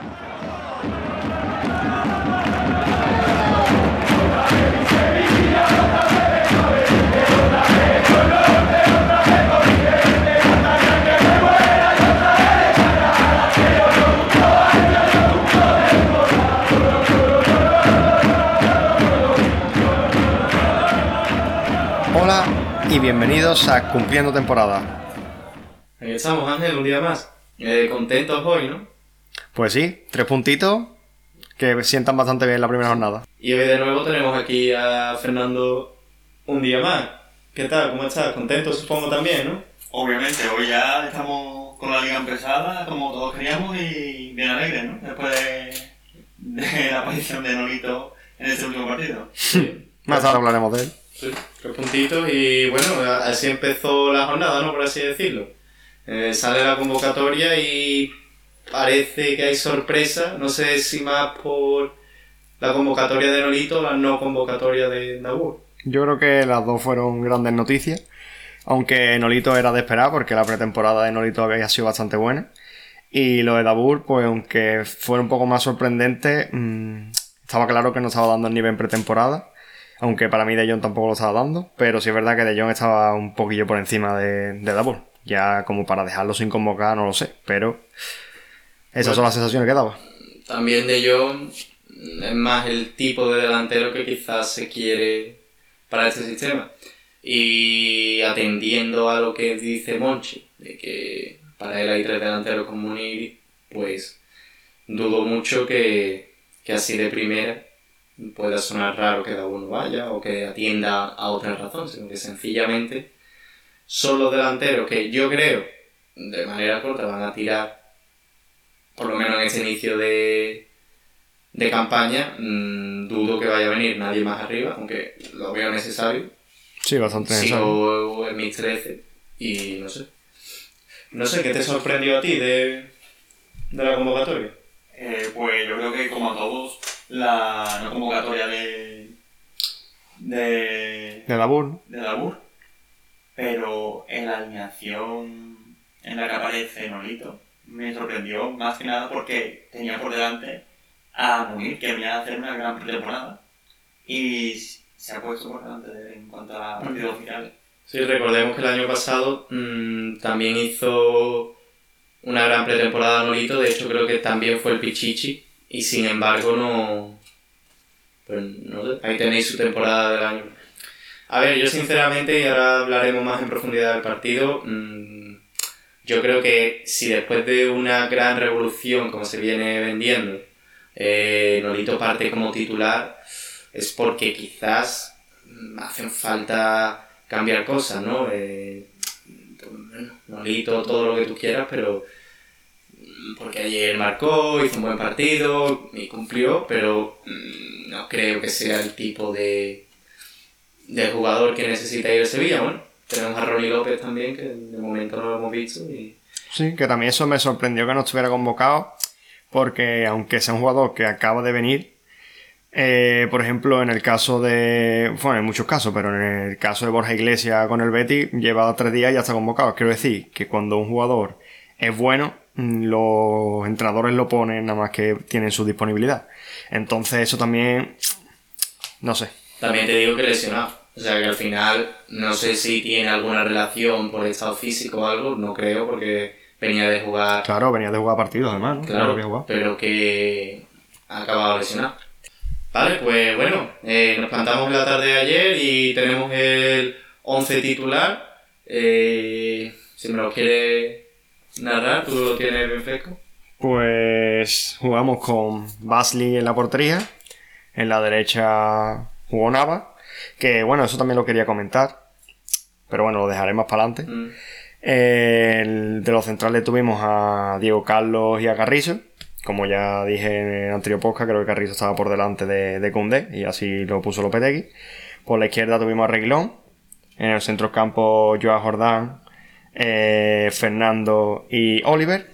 Hola y bienvenidos a Cumpliendo Temporada. Ahí estamos, Ángel, un día más. Eh, contentos hoy, ¿no? Pues sí, tres puntitos que sientan bastante bien la primera jornada. Y hoy de nuevo tenemos aquí a Fernando un día más. ¿Qué tal? ¿Cómo estás? Contento supongo también, ¿no? Obviamente, hoy ya estamos con la liga empezada, como todos queríamos, y bien alegres, ¿no? Después de, de la aparición de Nolito en este último partido. Más tarde hablaremos de él. Sí, tres puntitos y bueno, así empezó la jornada, ¿no? Por así decirlo. Eh, sale la convocatoria y parece que hay sorpresa. No sé si más por la convocatoria de Nolito o la no convocatoria de Nabur. Yo creo que las dos fueron grandes noticias. Aunque Nolito era de esperar porque la pretemporada de Nolito había sido bastante buena. Y lo de Dabur, pues aunque fuera un poco más sorprendente, mmm, estaba claro que no estaba dando el nivel en pretemporada. Aunque para mí De Jong tampoco lo estaba dando. Pero sí es verdad que De Jong estaba un poquillo por encima de, de Dabur. Ya como para dejarlo sin convocar, no lo sé. Pero esas son las sensaciones que daba. También de Jong es más el tipo de delantero que quizás se quiere para este sistema. Y atendiendo a lo que dice Monchi, de que para él hay tres delanteros con Munir, pues dudo mucho que, que así de primera pueda sonar raro que uno vaya o que atienda a otra razón, sino que sencillamente son los delanteros que yo creo de manera corta van a tirar, por lo menos en este inicio de, de campaña, mm, dudo que vaya a venir nadie más arriba, aunque lo veo necesario. Sí, bastante necesario. Sigo en mis 13 y no sé. No sé, ¿qué te sorprendió a ti de, de la convocatoria? Eh, pues yo creo que, como a todos, la no convocatoria de. de. De Dabur, ¿no? de Dabur, pero en la alineación en la que aparece Nolito me sorprendió más que nada porque tenía por delante a Munir, que venía a hacer una gran pretemporada y se ha puesto por delante de- en cuanto a partidos oficiales. Sí, recordemos que el año pasado mm, también hizo una gran pretemporada Nolito, de hecho creo que también fue el Pichichi, y sin embargo no... Pues no ahí tenéis su temporada del año. A ver, yo sinceramente, y ahora hablaremos más en profundidad del partido, mm, yo creo que si después de una gran revolución como se viene vendiendo, eh, Nolito parte como titular, es porque quizás hacen falta cambiar cosas, ¿no? Eh, Nolito, todo lo que tú quieras, pero porque ayer marcó, hizo un buen partido y cumplió, pero mm, no creo que sea el tipo de, de jugador que necesita ir a Sevilla. Bueno, tenemos a Ronnie López también, que de momento no lo hemos visto. Y... Sí, que también eso me sorprendió que no estuviera convocado, porque aunque sea un jugador que acaba de venir, eh, por ejemplo, en el caso de. Bueno, en muchos casos, pero en el caso de Borja Iglesias con el Betty, lleva tres días y ya está convocado. Quiero decir que cuando un jugador es bueno, mm, los entrenadores lo ponen nada más que tienen su disponibilidad. Entonces, eso también. No sé. También te digo que lesionado. O sea que al final no sé si tiene alguna relación por estado físico o algo, no creo, porque venía de jugar Claro, venía de jugar partidos además, ¿no? Claro, que jugaba. pero que ha acabado lesionado. Vale, pues bueno, eh, nos plantamos la tarde de ayer y tenemos el 11 titular. Eh, si me lo quieres narrar, tú lo tienes bien fresco. Pues jugamos con Basley en la portería. En la derecha jugó Nava. Que bueno, eso también lo quería comentar. Pero bueno, lo dejaré más para adelante. Mm. Eh, el- de los centrales tuvimos a Diego Carlos y a Carrizo. Como ya dije en el anterior podcast, creo que Carrizo estaba por delante de, de Koundé y así lo puso Lopetegui. Por la izquierda tuvimos a Reguilón. En el centro campo Joao Jordán, eh, Fernando y Oliver.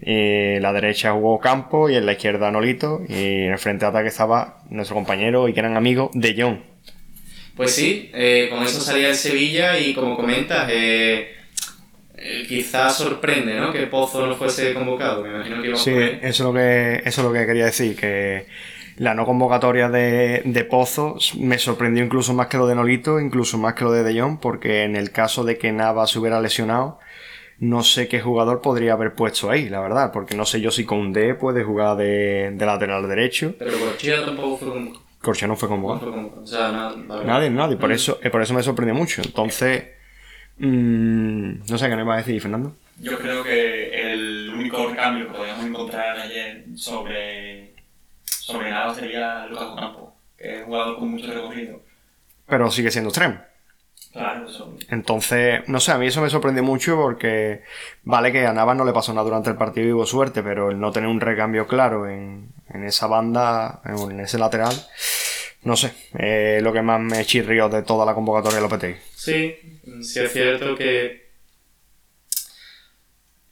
Y la derecha jugó Campo y en la izquierda Nolito. Y en el frente de ataque estaba nuestro compañero y gran amigo De Jong. Pues sí, eh, con eso salía el Sevilla y como comentas, eh, eh, quizás sorprende, ¿no? Que Pozo no fuese convocado. Me imagino que iba a Sí, eso es lo que, eso es lo que quería decir, que la no convocatoria de, de Pozo me sorprendió incluso más que lo de Nolito, incluso más que lo de De Jong, porque en el caso de que Nava se hubiera lesionado, no sé qué jugador podría haber puesto ahí, la verdad, porque no sé yo si Koundé puede jugar de, de lateral derecho. Pero Corchia tampoco fue Corchia no fue No convocado. fue convocado. O sea, nada. vale. Nadie, nadie, por Mm. eso, eh, por eso me sorprendió mucho. Entonces, mm, no sé qué me iba a decir, Fernando. Yo creo que el único recambio que podíamos encontrar ayer sobre, sobre nada sería Lucas Ocampo, que es un jugador con mucho recorrido. Pero sigue siendo extremo. Claro, eso. Entonces, no sé, a mí eso me sorprendió mucho porque vale que a Navas no le pasó nada durante el partido y hubo suerte, pero el no tener un recambio claro en, en esa banda, en, ese lateral, no sé, eh, lo que más me chirrió de toda la convocatoria de Lopetegui. Sí, sí es cierto que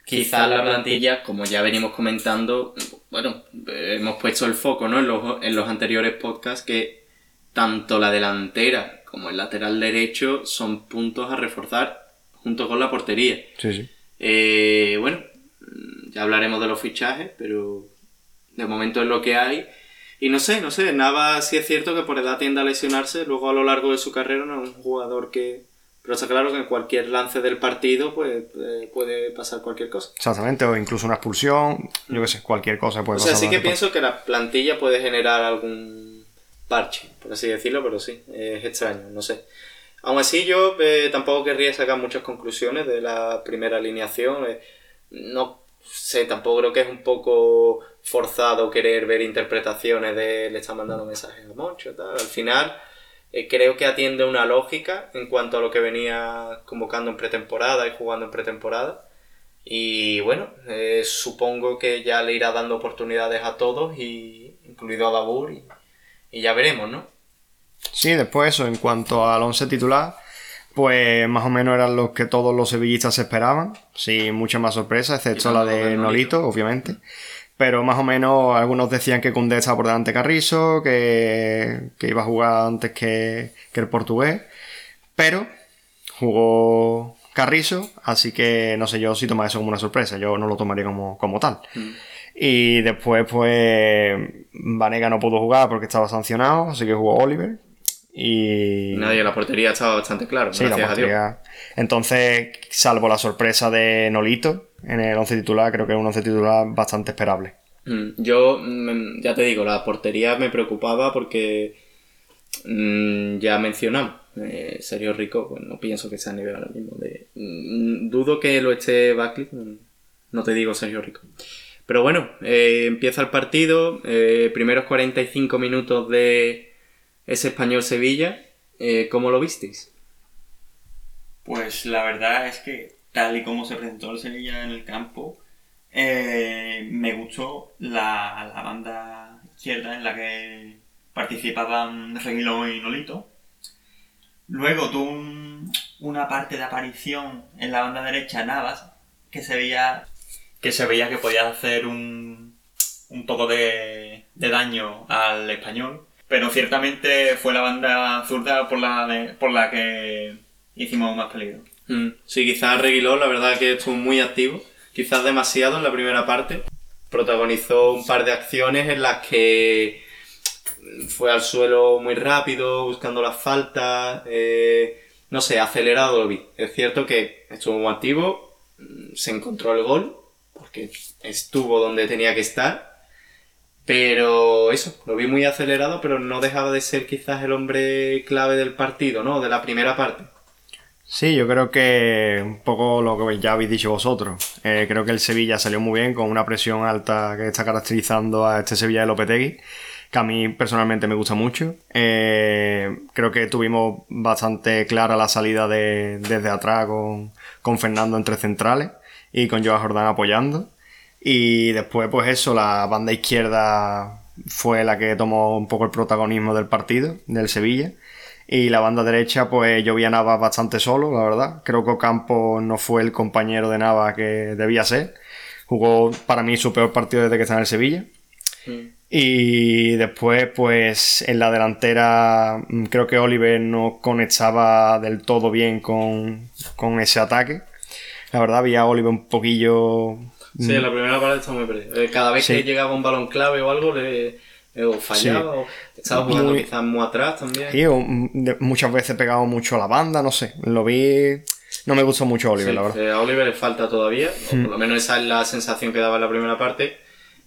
quizás la plantilla, como ya venimos comentando, bueno, hemos puesto el foco ¿no? en, los, en los anteriores podcasts que tanto la delantera como el lateral derecho son puntos a reforzar junto con la portería. Sí, sí. Eh, bueno, ya hablaremos de los fichajes, pero de momento es lo que hay. Y no sé, no sé, Nava sí es cierto que por edad tiende a lesionarse, luego a lo largo de su carrera no es un jugador que... Pero está claro que en cualquier lance del partido pues, eh, puede pasar cualquier cosa. Exactamente, o incluso una expulsión, yo qué sé, cualquier cosa puede O sea, pasar. sí que pienso que la plantilla puede generar algún parche, por así decirlo, pero sí, es extraño, no sé. Aún así, yo eh, tampoco querría sacar muchas conclusiones de la primera alineación. eh, no sé, tampoco creo que es un poco forzado querer ver interpretaciones de le están mandando mensajes a Moncho, tal. Al final, eh, creo que atiende una lógica en cuanto a lo que venía convocando en pretemporada y jugando en pretemporada. Y bueno, eh, supongo que ya le irá dando oportunidades a todos, y, incluido a Dabur, y, y ya veremos, ¿no? Sí, después eso, en cuanto al once titular, pues más o menos eran los que todos los sevillistas esperaban, sin mucha más sorpresa, excepto la de Nolito, Nolito. obviamente. Pero más o menos algunos decían que Koundé estaba por delante de Carrizo, que, que iba a jugar antes que, que el portugués. Pero jugó Carrizo, así que no sé yo si tomar eso como una sorpresa, yo no lo tomaría como, como tal. Mm. Y después, pues, Vanega no pudo jugar porque estaba sancionado, así que jugó Oliver. Y. Nadie, la portería estaba bastante claro, Sí, la gracias a Dios. Entonces, salvo la sorpresa de Nolito en el 11 titular, creo que es un 11 titular bastante esperable. Mm, Yo, mm, ya te digo, la portería me preocupaba porque mm, ya mencionamos. eh, Sergio Rico, pues no pienso que sea a nivel ahora mismo. De, dudo que lo esté Buckley, no te digo Sergio Rico. Pero bueno, eh, empieza el partido, eh, primeros 45 minutos de ese español Sevilla. Eh, ¿Cómo lo visteis? Pues la verdad es que tal y como se presentó el Sevilla en el campo, eh, me gustó la, banda izquierda en la que participaban Reguilón y Nolito. Luego tuvo un- una parte de aparición en la banda derecha Navas que se veía que, se veía que podía hacer un, un poco de, de daño al español. Pero ciertamente fue la banda zurda por la, de- por la que hicimos más peligro. Mm, Sí, quizás Reguilón, la verdad que estuvo muy activo, quizás demasiado en la primera parte. Protagonizó un par de acciones en las que fue al suelo muy rápido, buscando las faltas, eh, no sé, acelerado lo vi. Es cierto que estuvo muy activo, mm, se encontró el gol, porque estuvo donde tenía que estar, pero eso, lo vi muy acelerado, pero no dejaba de ser quizás el hombre clave del partido, ¿no? De la primera parte. Sí, yo creo que un poco lo que ya habéis dicho vosotros. Eh, creo que el Sevilla salió muy bien con una presión alta que está caracterizando a este Sevilla de Lopetegui, que a mí personalmente me gusta mucho. Eh, creo que tuvimos bastante clara la salida de, desde atrás con, con Fernando entre centrales y con Joao Jordán apoyando. Y después, pues eso, la banda izquierda fue la que tomó un poco el protagonismo del partido, del Sevilla. Y la banda derecha, pues yo vi a Navas bastante solo, la verdad. Creo que Ocampo no fue el compañero de Navas que debía ser. Jugó para mí su peor partido desde que está en el Sevilla. Y después, pues en la delantera, mm, creo que Oliver no conectaba del todo bien con, con ese ataque. La verdad, había a Oliver un poquillo. Sí, la primera parte está muy perdido. Eh, Cada vez Sí. que llegaba un balón clave o algo, le, eh, o fallaba, o estaba jugando Muy- quizás muy atrás también. Sí, o, mm, de- muchas veces pegado mucho a la banda, no sé. Lo vi. No me gustó mucho Oliver, Sí, la verdad. eh, a Oliver le falta todavía, o Hmm. por lo menos esa es la sensación que daba en la primera parte.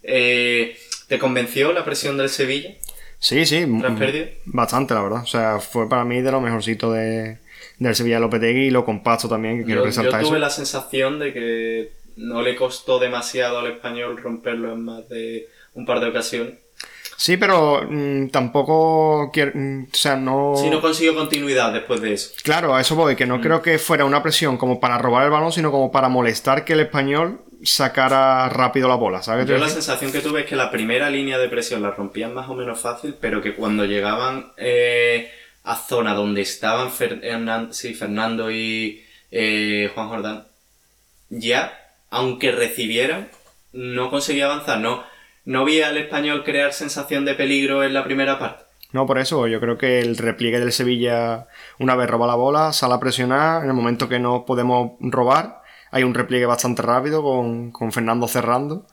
Eh, ¿Te convenció la presión del Sevilla Sí, sí. tras mm, pérdida? Bastante, la verdad. O sea, fue para mí de lo mejorcito de, del Sevilla Lopetegui y lo compacto también, que quiero Yo, resaltar yo tuve eso. la sensación de que no le costó demasiado al español romperlo en más de un par de ocasiones. Sí, pero mm, tampoco quiero. mm, o sea, no. Si no consiguió continuidad después de eso. Claro, a eso voy, Mm. que no creo que fuera una presión como para robar el balón, sino como para molestar que el español sacara rápido la bola, ¿sabes? Yo la sensación que tuve es que la primera línea de presión la rompían más o menos fácil, pero que cuando llegaban eh, a zona donde estaban Fer- Hernan- sí, Fernando y eh, Juan Jordán, ya, aunque recibieran, no conseguía avanzar. No, no vi al español crear sensación de peligro en la primera parte. No, por eso, yo creo que el repliegue del Sevilla, una vez roba la bola, sale a presionar, en el momento que no podemos robar, hay un repliegue bastante rápido con, con Fernando cerrando.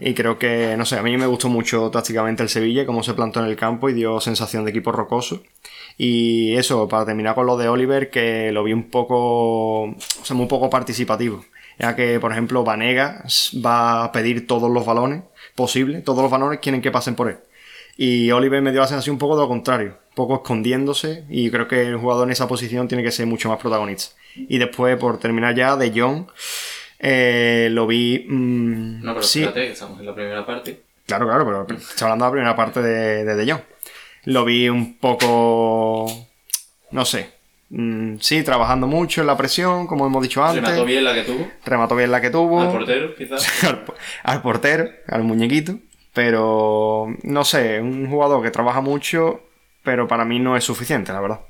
Y creo que, no sé, a mí me gustó mucho tácticamente el Sevilla, cómo se plantó en el campo y dio sensación de equipo rocoso. Y eso, para terminar con lo de Oliver, que lo vi un poco, o sea, muy poco participativo. Ya que, por ejemplo, Vanega va a pedir todos los balones posibles, todos los balones quieren que pasen por él. Y Oliver me dio la sensación un poco de lo contrario, un poco escondiéndose y creo que el jugador en esa posición tiene que ser mucho más protagonista. Y después, por terminar ya, de John, eh, lo vi... mm, No, pero sí, espérate, estamos en la primera parte. claro, claro, pero estoy hablando de la primera parte de, de De Jong. Lo vi un poco... no sé. mm, sí, trabajando mucho en la presión, como hemos dicho antes. Remató bien la que tuvo. Remató bien la que tuvo. Al portero, quizás. al, po- al portero, al muñequito. Pero no sé, un jugador que trabaja mucho, pero para mí no es suficiente, la verdad.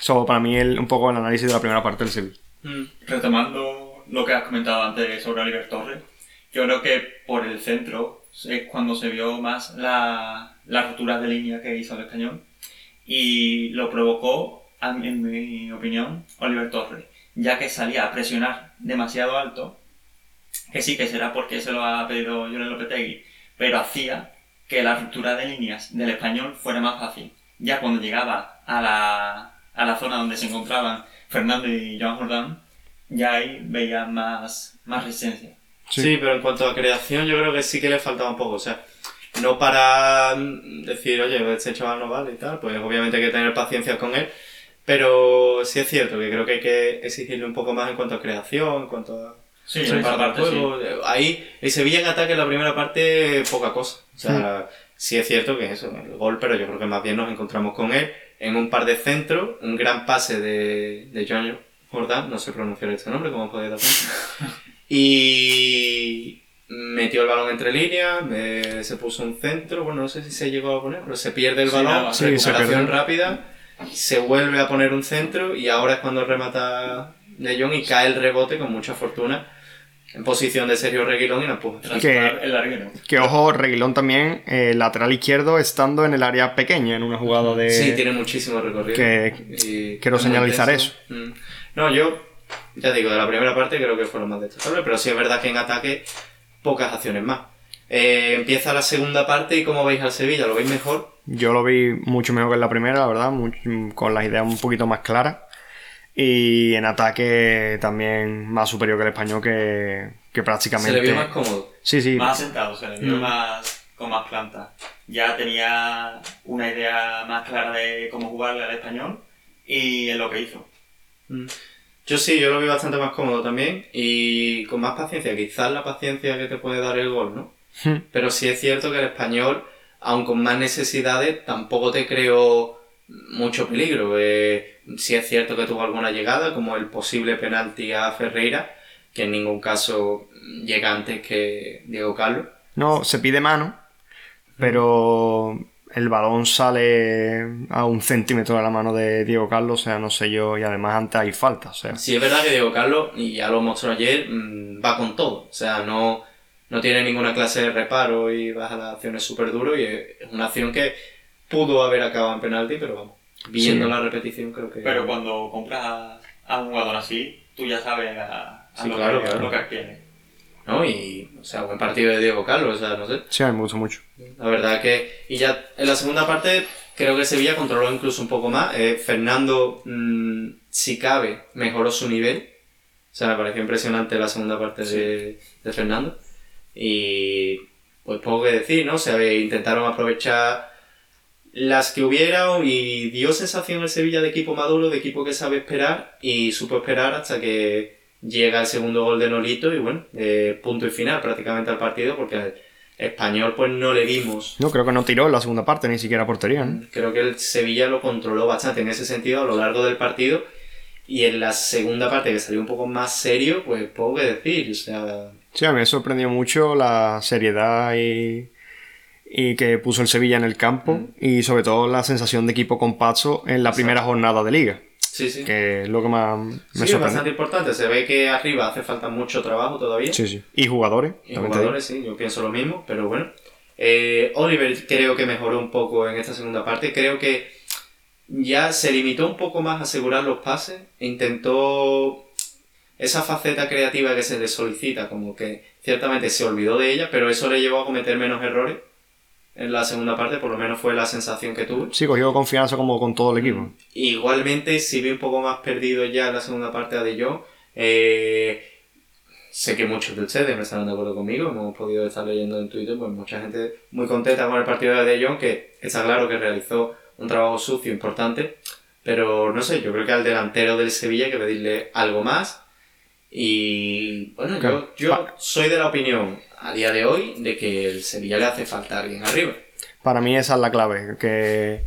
Solo para mí el, un poco el análisis de la primera parte del Sevilla. Mm. Retomando lo que has comentado antes sobre Oliver Torres, yo creo que por el centro es cuando se vio más la, la ruptura de línea que hizo el español y lo provocó, en mi opinión, Oliver Torres, ya que salía a presionar demasiado alto, que sí que será porque se lo ha pedido Julen Lopetegui, pero hacía que la ruptura de líneas del español fuera más fácil. Ya cuando llegaba a la, a la zona donde se encontraban Fernando y Joan Jordán, ya ahí veía más, más resistencia. Sí. Sí. pero en cuanto a creación, yo creo que sí que le faltaba un poco. O sea, no para mm, decir, oye, este chaval no vale y tal, pues obviamente hay que tener paciencia con él. Pero sí es cierto que creo que hay que exigirle un poco más en cuanto a creación, en cuanto a Sí, Sí, para el juego. Ahí, el Sevilla en ataque en la primera parte, poca cosa. O sea, sí es cierto que es eso, el gol, pero yo creo que más bien nos encontramos con él en un par de centros, un gran pase de, de John Jordan, no sé pronunciar este nombre, como podéis dar cuenta. Y metió el balón entre líneas, me- se puso un centro, bueno, no sé si se llegó a poner, pero se pierde el Sí, balón, nada, sí, se recuperación rápida, se vuelve a poner un centro y ahora es cuando remata De Jong y cae el rebote con mucha fortuna en posición de Sergio Reguilón y la empuja. Tras Que- el larguero. Que ojo, Reguilón también, eh, lateral izquierdo, estando en el área pequeña, en una jugada de... Sí, tiene muchísimo recorrido. que- Y quiero señalizar eso. intenso. Mm. No, yo, ya digo, de la primera parte creo que fue lo más destacable, pero sí es verdad que en ataque pocas acciones más. Eh, empieza la segunda parte y como veis al Sevilla, ¿lo veis mejor? Yo lo vi mucho mejor que en la primera, la verdad, con las ideas un poquito más claras. Y en ataque también más superior que el español, que, que prácticamente... Se le vio más cómodo. Sí, sí. Más asentado, se le vio Mm. más, con más planta. Ya tenía una idea más clara de cómo jugarle al español y en lo que hizo. Mm. Yo sí, yo lo vi bastante más cómodo también y con más paciencia, quizás la paciencia que te puede dar el gol, ¿no? Hmm. Pero sí es cierto que el español, aun con más necesidades, tampoco te creó mucho peligro. Eh, sí es cierto que tuvo alguna llegada, como el posible penalti a Ferreira, que en ningún caso llega antes que Diego Carlos. No, se pide mano, pero el balón sale a un centímetro de la mano de Diego Carlos, o sea, no sé yo, y además antes hay falta, o sea. Sí es verdad que Diego Carlos, y ya lo mostró ayer, mm, va con todo. O sea, no, no tiene ninguna clase de reparo y baja las acciones súper duro y es una acción que pudo haber acabado en penalti, pero vamos, viendo Sí. la repetición creo que... Pero cuando compras a, a un jugador así, tú ya sabes a, a Sí, lo, claro, que, claro. lo que quiere. ¿No? Y, o sea, buen partido de Diego Carlos, o sea, no sé. Sí, a mí me gustó mucho. La verdad que. Y ya en la segunda parte, creo que Sevilla controló incluso un poco más. Eh, Fernando, mm, si cabe, mejoró su nivel. O sea, me pareció impresionante la segunda parte de, de Fernando. Y. Pues poco que decir, ¿no? O sea, intentaron aprovechar las que hubieron y dio sensación el Sevilla de equipo maduro, de equipo que sabe esperar y supo esperar hasta que llega el segundo gol de Nolito y bueno, eh, punto y final prácticamente al partido porque al español pues no le vimos. No, creo que no tiró en la segunda parte, ni siquiera portería, ¿no? Creo que el Sevilla lo controló bastante en ese sentido a lo largo del partido y en la segunda parte que salió un poco más serio, pues poco que decir, o sea... Sí, a mí me sorprendió mucho la seriedad y, y que puso el Sevilla en el campo y sobre todo la sensación de equipo compacto en la primera jornada de liga, Sí, sí. que es lo que más me Sí, es bastante importante. Se ve que arriba hace falta mucho trabajo todavía. Sí, sí. Y jugadores. Y jugadores, sí, yo pienso lo mismo, pero bueno. Eh, Oliver creo que mejoró un poco en esta segunda parte. Creo que ya se limitó un poco más a asegurar los pases. Intentó esa faceta creativa que se le solicita, como que ciertamente se olvidó de ella, pero eso le llevó a cometer menos errores en la segunda parte, por lo menos fue la sensación que tuve. Sí, cogió confianza como con todo el equipo. Igualmente, si vi un poco más perdido ya en la segunda parte a De Jong, eh, sé que muchos de ustedes no estarán de acuerdo conmigo, hemos podido estar leyendo en Twitter, pues mucha gente muy contenta con el partido de De Jong, que está claro que realizó un trabajo sucio importante, pero no sé, yo creo que al delantero del Sevilla hay que pedirle algo más. Y bueno, Claro. yo, yo soy de la opinión a día de hoy de que el Sevilla le hace falta alguien arriba. Para mí esa es la clave, que,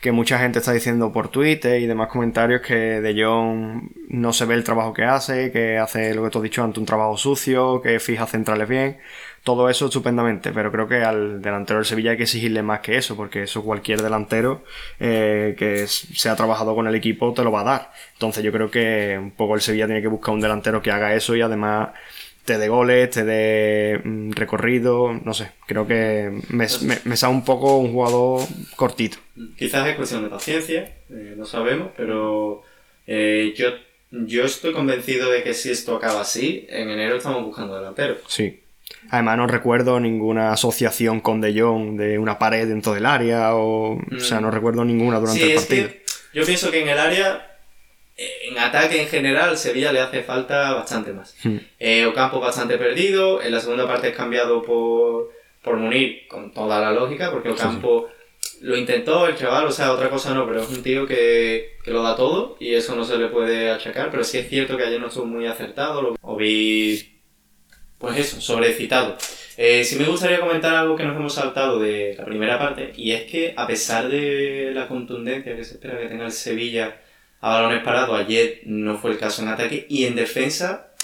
que mucha gente está diciendo por Twitter y demás comentarios que De Jong no se ve el trabajo que hace, que hace lo que tú has dicho antes, un trabajo sucio, que fija centrales bien, todo eso estupendamente, pero creo que al delantero del Sevilla hay que exigirle más que eso, porque eso cualquier delantero eh, que s- se ha trabajado con el equipo te lo va a dar. Entonces yo creo que un poco el Sevilla tiene que buscar un delantero que haga eso y además te dé goles, te dé mm, recorrido, no sé, creo que me, me, me sale un poco un jugador cortito. Quizás es cuestión de paciencia, eh, no sabemos, pero eh, yo, yo estoy convencido de que si esto acaba así, en enero estamos buscando delantero. Sí. Además no recuerdo ninguna asociación con De Jong de una pared dentro del área o... O sea, no recuerdo ninguna durante Sí, el es partido. que yo pienso que en el área, eh, en ataque en general, Sevilla le hace falta bastante más. Hmm. Eh, Ocampo bastante perdido, en la segunda parte es cambiado por, por Munir, con toda la lógica, porque Ocampo lo intentó, el chaval, o sea, otra cosa no, pero es un tío que, que lo da todo y eso no se le puede achacar, pero sí es cierto que ayer no estuvo muy acertado, lo, o vi, pues eso, sobrecitado. Eh, sí me gustaría comentar algo que nos hemos saltado de la primera parte, y es que a pesar de la contundencia que se espera que tenga el Sevilla a balones parados, ayer no fue el caso en ataque, y en defensa,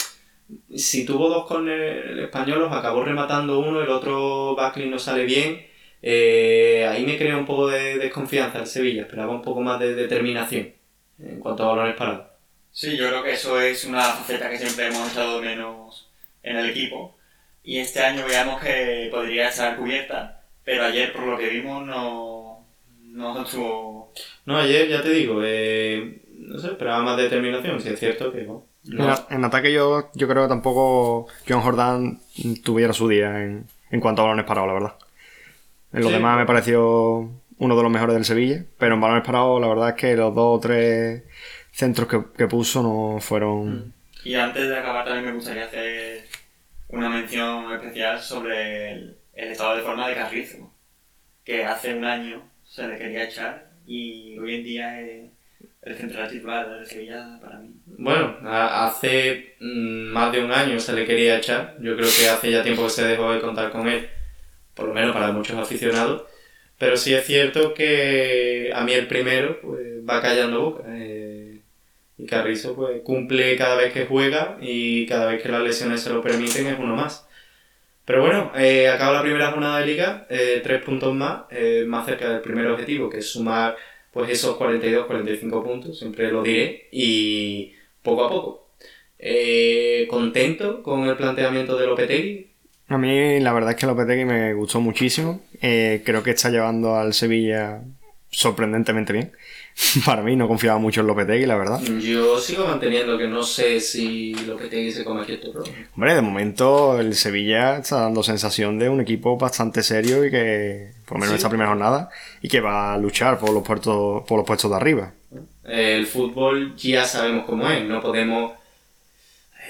si tuvo dos con el español, los acabó rematando uno, el otro Backley no sale bien, eh, ahí me crea un poco de desconfianza el Sevilla, esperaba un poco más de determinación en cuanto a balones parados. Sí, yo creo que eso es una faceta que siempre hemos echado de menos en el equipo. Y este año veamos que podría estar cubierta, pero ayer por lo que vimos no, no estuvo... No, ayer ya te digo, eh, no sé, esperaba más determinación, si es cierto que bueno, no. En, en ataque yo, yo creo que tampoco John Jordan tuviera su día en, en cuanto a balones parados, la verdad. En lo Sí. demás me pareció uno de los mejores del Sevilla, pero en balones parados la verdad es que los dos o tres centros que, que puso no fueron... Y antes de acabar también me gustaría hacer una mención especial sobre el, el estado de forma de Carrizo, que hace un año se le quería echar y hoy en día es el central titular del Sevilla para mí. Bueno, hace mm, más de un año se le quería echar. Yo creo que hace ya tiempo que se dejó de contar con él, por lo menos para muchos aficionados. Pero sí es cierto que a mí el primero pues, va callando boca. eh, y Carrizo pues, cumple cada vez que juega y cada vez que las lesiones se lo permiten es uno más. Pero bueno, eh, acaba la primera jornada de liga, eh, tres puntos más, eh, más cerca del primer objetivo, que es sumar pues esos 42, 45 puntos, siempre lo diré, y poco a poco. Eh, contento con el planteamiento de Lopetegui. A mí la verdad es que Lopetegui me gustó muchísimo. Eh, creo que está llevando al Sevilla sorprendentemente bien. para mí no confiaba mucho en Lopetegui, la verdad. Yo sigo manteniendo que no sé si Lopetegui se come aquí este problema. Hombre, de momento el Sevilla está dando sensación de un equipo bastante serio y que, por lo menos en esta primera jornada, y que va a luchar por los puestos, por los puestos de arriba. El fútbol ya sabemos cómo es, no podemos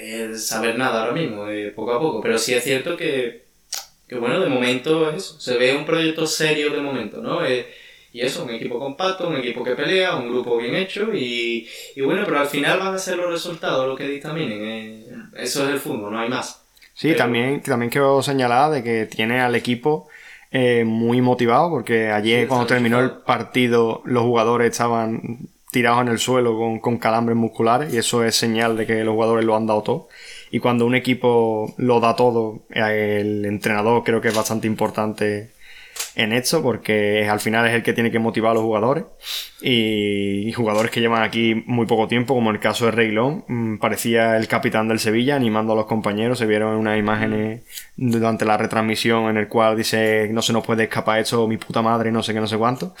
eh, saber nada ahora mismo, eh, poco a poco, pero sí es cierto que, que bueno, de momento eso, se ve un proyecto serio de momento, ¿no? Eh, y eso, un equipo compacto, un equipo que pelea, un grupo bien hecho y, y bueno, pero al final van a ser los resultados los que dictaminen. eh, eso es el fútbol, no hay más. Sí, Pero- también, también quiero señalar de que tiene al equipo eh, muy motivado porque ayer Sí, cuando terminó el partido los jugadores estaban tirados en el suelo con, con calambres musculares y eso es señal de que los jugadores lo han dado todo. Y cuando un equipo lo da todo, eh, el entrenador creo que es bastante importante en esto porque al final es el que tiene que motivar a los jugadores. Y, jugadores que llevan aquí muy poco tiempo como el caso de Reilón mm, parecía el capitán del Sevilla animando a los compañeros. Se vieron unas imágenes durante la retransmisión en el cual dice no se nos puede escapar esto mi puta madre no sé qué no sé cuánto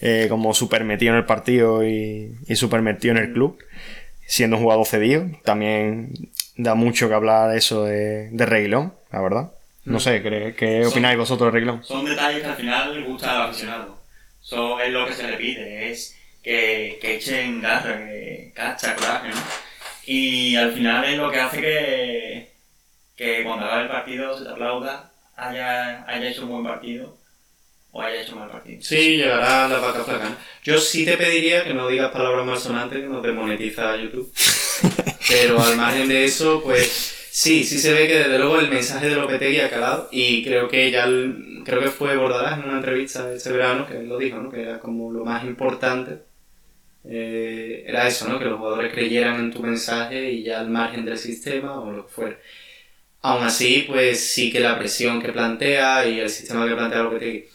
eh, como súper metido en el partido y, y súper metido en el club siendo un jugador cedido. También da mucho que hablar eso de, de Reguilón la verdad no sé, ¿qué, qué Son- opináis vosotros de Reguilón? Son detalles que al final gusta al aficionado. Eso es lo que se le pide, es que, que echen garra, que cacha, coraje, ¿no? Y al final es lo que hace que, que cuando acabe el partido se te aplauda, haya, haya hecho un buen partido o haya hecho un mal partido. Sí, llegará la vaca flaca. ¿no? Yo sí te pediría que no digas palabras malsonantes que nos desmonetiza YouTube. Pero al margen de eso, pues sí, sí se ve que desde luego el mensaje de Lopetegui ha calado y creo que ya, el- creo que fue Bordalás en una entrevista este verano que él lo dijo, ¿no? Que era como lo más importante. eh, era eso, ¿no? Que los jugadores creyeran en tu mensaje y ya al margen del sistema o lo que fuera. Aún así, pues sí que la presión que plantea y el sistema que plantea Lopetegui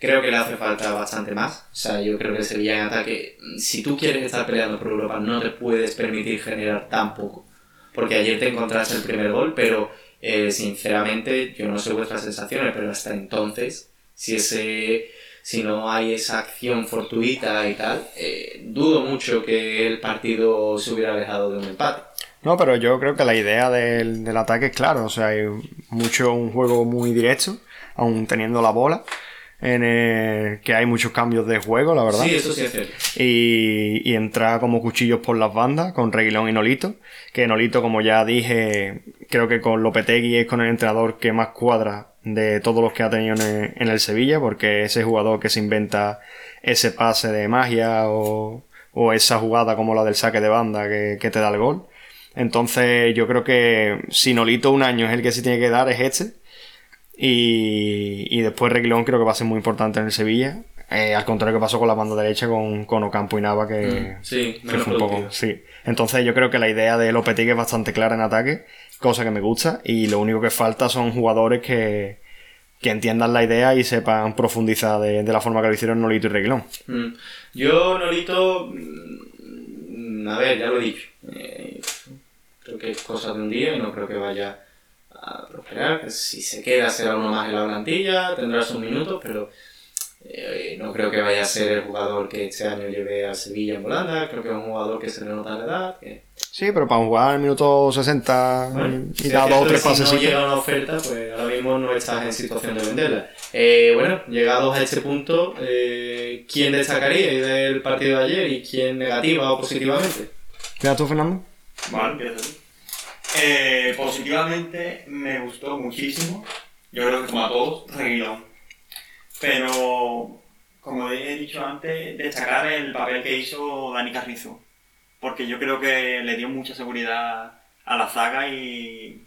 creo que le hace falta bastante más. O sea, yo creo que Sevilla en ataque, si tú quieres estar peleando por Europa, no te puedes permitir generar tan poco. Porque ayer te encontraste el primer gol, pero eh, sinceramente, yo no sé vuestras sensaciones, pero hasta entonces, si ese si no hay esa acción fortuita y tal, eh, dudo mucho que el partido se hubiera alejado de un empate. No, pero yo creo que la idea del, del ataque es claro. O sea, hay mucho un juego muy directo, aún teniendo la bola. En el que hay muchos cambios de juego, la verdad. Sí, eso sí es cierto. Y, y entra como cuchillos por las bandas con Reguilón y Nolito. Que Nolito, como ya dije, creo que con Lopetegui es con el entrenador que más cuadra de todos los que ha tenido en el, en el Sevilla, porque ese jugador que se inventa ese pase de magia o, o esa jugada como la del saque de banda que, que te da el gol. Entonces yo creo que si Nolito un año es el que se tiene que dar es este. Y, y después Reguilón creo que va a ser muy importante en el Sevilla. Eh, al contrario que pasó con la banda derecha con, con Ocampo y Nava, que, Mm, sí, que fue un poco. Sí. Entonces yo creo que la idea de Lopetegui es bastante clara en ataque, cosa que me gusta. Y lo único que falta son jugadores que, que entiendan la idea y sepan profundizar de, de la forma que lo hicieron Nolito y Reguilón. Mm. Yo, Nolito, mm, a ver, ya lo he dicho. eh, creo que es cosa de un día y no creo que vaya a prosperar. que Si se queda, será uno más en la plantilla, tendrá sus minutos, pero eh, no creo que vaya a ser el jugador que este año lleve a Sevilla en Holanda. Creo que es un jugador que se le nota la edad. Que, Sí, pero para jugar al minuto 60 bueno, y dar dos o tres pases. Si no llega una oferta, pues ahora mismo no estás en situación de venderla. Eh, bueno, llegados a este punto, eh, ¿quién destacaría del partido de ayer y quién negativa o positivamente? ¿Queda tú, Fernando? Vale, empieza tú. Eh, positivamente me gustó muchísimo. Yo creo que como a todos, Reguilón. Pero, como he dicho antes, destacar el papel que hizo Dani Carrizo. Porque yo creo que le dio mucha seguridad a la zaga y,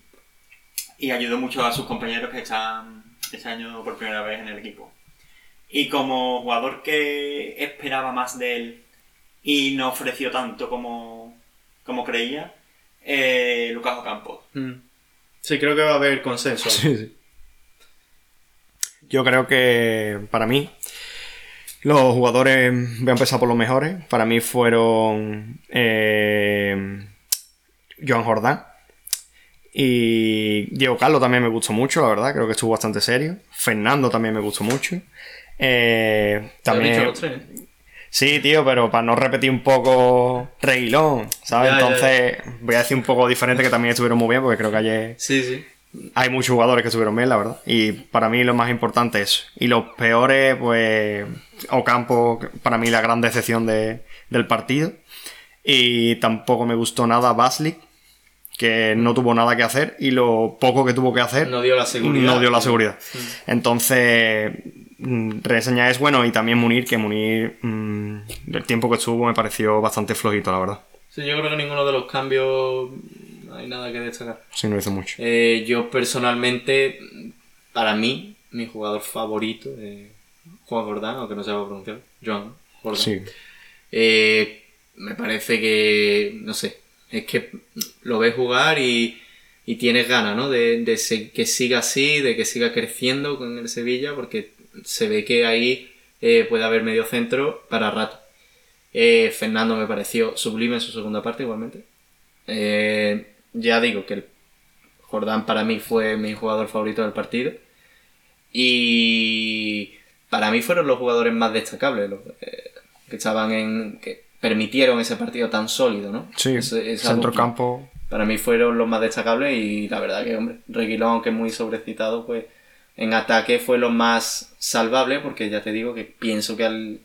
y ayudó mucho a sus compañeros que están este año por primera vez en el equipo. Y como jugador que esperaba más de él y no ofreció tanto como, como creía, eh, Lucas Ocampo. Sí, creo que va a haber consenso. Sí, sí. Yo creo que para mí los jugadores, voy a empezar por los mejores, para mí fueron eh, Joan Jordán y Diego Carlos también me gustó mucho, la verdad, creo que estuvo bastante serio. Fernando también me gustó mucho. Eh, ¿Te has dicho también, los tres? Sí, tío, pero para no repetir un poco Reguilón, ¿sabes? Ya, ya, Entonces, voy a decir un poco diferente que también estuvieron muy bien, porque creo que ayer Sí, sí. hay muchos jugadores que estuvieron bien, la verdad. Y para mí lo más importante es eso. Y los peores, pues, Ocampo, para mí la gran decepción de- del partido. Y tampoco me gustó nada Baslik, que no tuvo nada que hacer. Y lo poco que tuvo que hacer, No dio la seguridad. no dio la seguridad. Entonces, mm, reseña es bueno y también Munir, que Munir, mm, el tiempo que estuvo me pareció bastante flojito, la verdad. Sí, yo creo que ninguno de los cambios no hay nada que destacar. Sí, no hizo mucho. Eh, yo personalmente, para mí, mi jugador favorito es Juan Jordán, aunque no se va a pronunciar. Joan Jordán. Sí. Eh, me parece que, no sé, es que lo ves jugar y, y tienes ganas, ¿no? De, de que siga así, de que siga creciendo con el Sevilla, porque se ve que ahí eh, puede haber medio centro para rato. Eh, Fernando me pareció sublime en su segunda parte igualmente. Eh, ya digo que el Jordán para mí fue mi jugador favorito del partido. Y para mí fueron los jugadores más destacables, los eh, que estaban en. que permitieron ese partido tan sólido, ¿no? Sí, Ese- esa centro dupla. campo. Para mí fueron los más destacables y la verdad que, hombre, Reguilón, aunque muy sobrecitado, pues en ataque fue lo más salvable porque ya te digo que pienso que al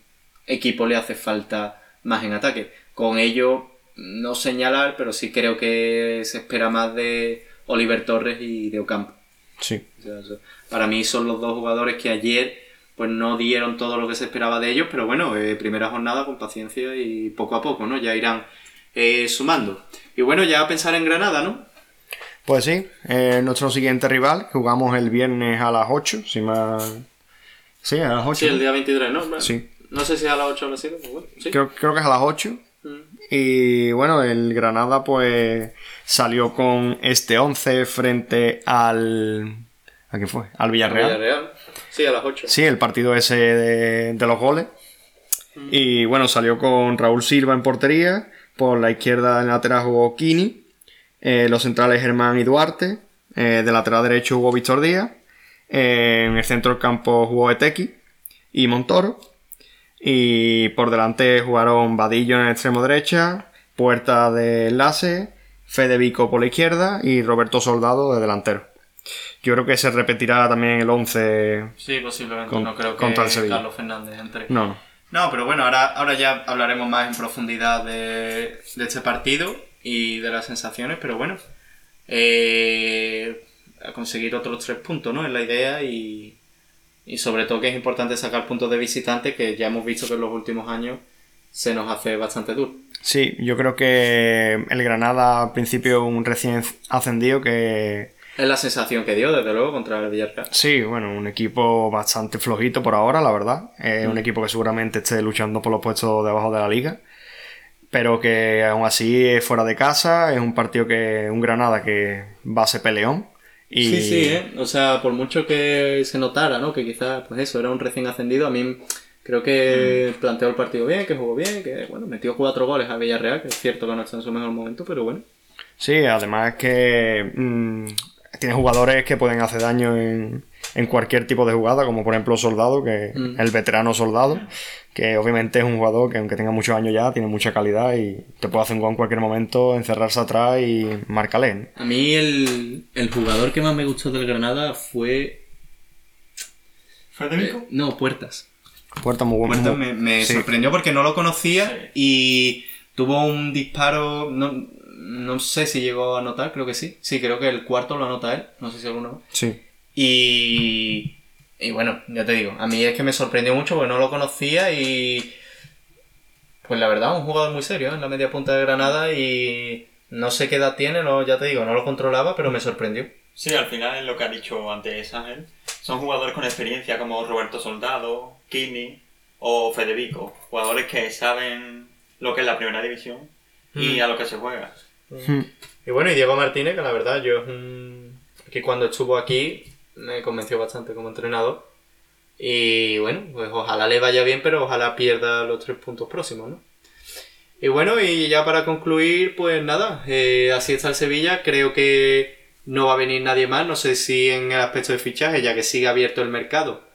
equipo le hace falta más en ataque. Con ello, no señalar, pero sí creo que se espera más de Oliver Torres y de Ocampo. Sí. O sea, eso- para mí son los dos jugadores que ayer pues no dieron todo lo que se esperaba de ellos, pero bueno, eh, primera jornada con paciencia y poco a poco, ¿no? Ya irán eh, sumando. Y bueno, ya a pensar en Granada, ¿no? Pues sí, eh, nuestro siguiente rival, jugamos el viernes a las 8, si más... Sí, a las 8. Sí, el día 23, ¿no? Bueno, Sí. No sé si a las 8 o a las 7, pues bueno, sí. Creo, creo que es a las 8. Mm. Y bueno, el Granada pues salió con este 11 frente al... ¿A quién fue? Al Villarreal. Villarreal. Sí, a las 8. Sí, el partido ese de, de los goles. Y bueno, salió con Raúl Silva en portería. Por la izquierda en lateral jugó Kini. Eh, los centrales Germán y Duarte. Eh, de lateral derecho jugó Víctor Díaz. Eh, en el centro del campo jugó Etequi y Montoro. Y por delante jugaron Vadillo en el extremo derecha. Puerta de enlace. Fede Vico por la izquierda. Y Roberto Soldado de delantero. Yo creo que se repetirá también el 11 Sí, posiblemente. Con- no creo que contra el Sevilla. Carlos Fernández entre. No, no. No, pero bueno, ahora, ahora ya hablaremos más en profundidad de, de este partido y de las sensaciones, pero bueno, eh, a conseguir otros tres puntos, ¿no? Es la idea y, y sobre todo que es importante sacar puntos de visitante que ya hemos visto que en los últimos años se nos hace bastante duro. Sí, yo creo que el Granada al principio un recién ascendido que Es la sensación que dio, desde luego, contra el Villarreal. sí, bueno, un equipo bastante flojito por ahora, la verdad. Es un equipo que seguramente esté luchando por los puestos de abajo de la liga. Pero que aún así es fuera de casa, es un partido que. un Granada que va a ser peleón. Y Sí, sí, ¿eh? O sea, por mucho que se notara, ¿no? Que quizás, pues eso, era un recién ascendido, a mí creo que planteó el partido bien, que jugó bien, que, bueno, metió cuatro goles a Villarreal, que es cierto que no está en su mejor momento, pero bueno. Sí, además que mm, tiene jugadores que pueden hacer daño en, en cualquier tipo de jugada, como por ejemplo Soldado, que Mm. el veterano Soldado, que obviamente es un jugador que aunque tenga muchos años ya, tiene mucha calidad y te puede hacer un gol en cualquier momento, encerrarse atrás y marcarle. A mí el, el jugador que más me gustó del Granada fue... ¿Federico? no, Puertas. Puerta muy buena. Puertas muy- me, me sí. sorprendió porque no lo conocía Sí. y tuvo un disparo, no, no sé si llegó a anotar, creo que sí. Sí, creo que el cuarto lo anota él, no sé si alguno más. Sí. Y, y bueno, ya te digo, a mí es que me sorprendió mucho porque no lo conocía y pues la verdad, un jugador muy serio ¿eh? en la media punta de Granada y no sé qué edad tiene, no, ya te digo, no lo controlaba, pero me sorprendió. Sí, al final es lo que ha dicho antes Ángel. Son jugadores con experiencia como Roberto Soldado, Kimi o Federico. Jugadores que saben lo que es la primera división y Mm. a lo que se juega. Mm. Y bueno, y Diego Martínez, que la verdad yo es un... que cuando estuvo aquí me convenció bastante como entrenador. Y bueno, pues ojalá le vaya bien, pero ojalá pierda los tres puntos próximos, ¿no? Y bueno, y ya para concluir, pues nada, eh, así está el Sevilla. Creo que no va a venir nadie más, no sé si en el aspecto de fichaje, ya que sigue abierto el mercado.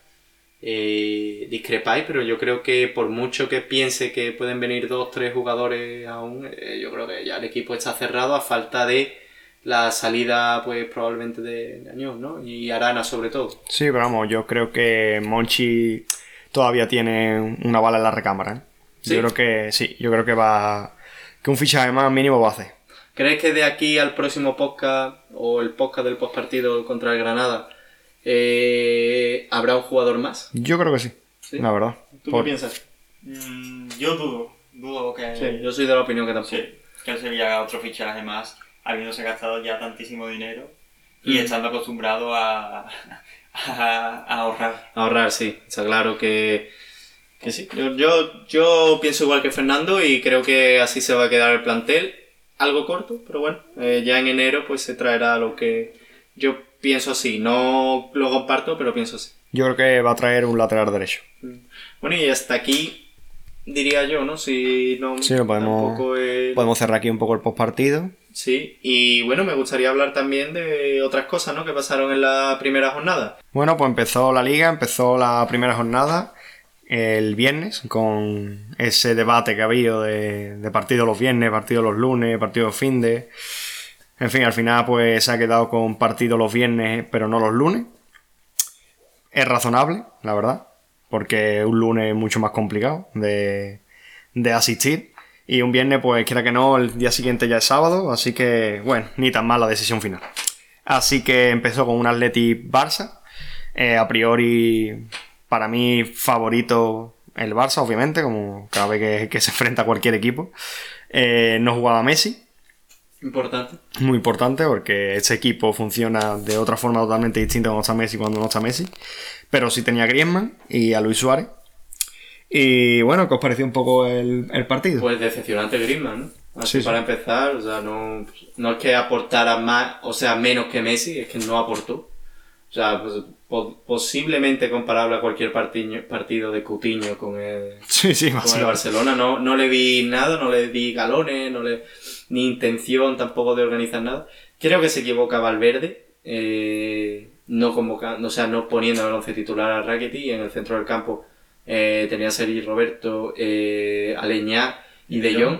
Eh, discrepáis, pero yo creo que por mucho que piense que pueden venir dos, tres jugadores aún, eh, yo creo que ya el equipo está cerrado a falta de la salida, pues probablemente de Añón, ¿no? Y Arana sobre todo. Sí, pero vamos, yo creo que Monchi todavía tiene una bala en la recámara. ¿eh? ¿Sí? Yo creo que sí, yo creo que va. que un fichaje más mínimo va a hacer. ¿Crees que de aquí al próximo podcast o el podcast del postpartido contra el Granada eh, habrá un jugador más? Yo creo que sí, ¿Sí? la verdad. ¿Tú Por- qué piensas? Mm, yo dudo, dudo que, Sí, yo soy de la opinión que tampoco. sí, que el Sevilla haga otro fichaje más, habiéndose gastado ya tantísimo dinero y Mm. estando acostumbrado a, a, a ahorrar. Ahorrar, sí. Está claro que, que sí. Yo, yo, yo pienso igual que Fernando y creo que así se va a quedar el plantel. Algo corto, pero bueno. eh, ya en enero pues se traerá lo que yo pienso así. No lo comparto, pero pienso así. Yo creo que va a traer un lateral derecho. Bueno, y hasta aquí diría yo, ¿no? Si no... Sí, lo podemos- es- Podemos cerrar aquí un poco el postpartido. Sí, y bueno, me gustaría hablar también de otras cosas, ¿no? Que pasaron en la primera jornada. Bueno, pues empezó la liga, empezó la primera jornada el viernes con ese debate que ha habido de, de partido los viernes, partido los lunes, partido fin de. En fin, al final pues se ha quedado con partido los viernes, pero no los lunes. Es razonable, la verdad, porque un lunes es mucho más complicado de, de asistir. Y un viernes, pues quiera que no, el día siguiente ya es sábado, así que, bueno, ni tan mal la decisión final. Así que empezó con un Atleti Barça. Eh, a priori, para mí, favorito el Barça, obviamente, como cada vez que, se enfrenta a cualquier equipo. Eh, no jugaba Messi, Importante. muy importante porque ese equipo funciona de otra forma totalmente distinta cuando está Messi y cuando no está Messi. Pero sí tenía a Griezmann y a Luis Suárez. Y bueno, ¿qué os pareció un poco el, el partido? Pues decepcionante Griezmann, ¿no? Así Sí, sí. para empezar, o sea, no, no es que aportara más, o sea, menos que Messi, es que no aportó. O sea, pues, po- posiblemente comparable a cualquier partiño- partido de Coutinho con el, sí, con el. Barcelona. No, no le vi nada, no le vi galones, no le, ni intención tampoco de organizar nada. Creo que se equivoca Valverde, eh, no convocando, o sea, no poniendo en el once titular a Rakitic y en el centro del campo eh, tenía Sergi Roberto, eh, Aleñá y De Jong.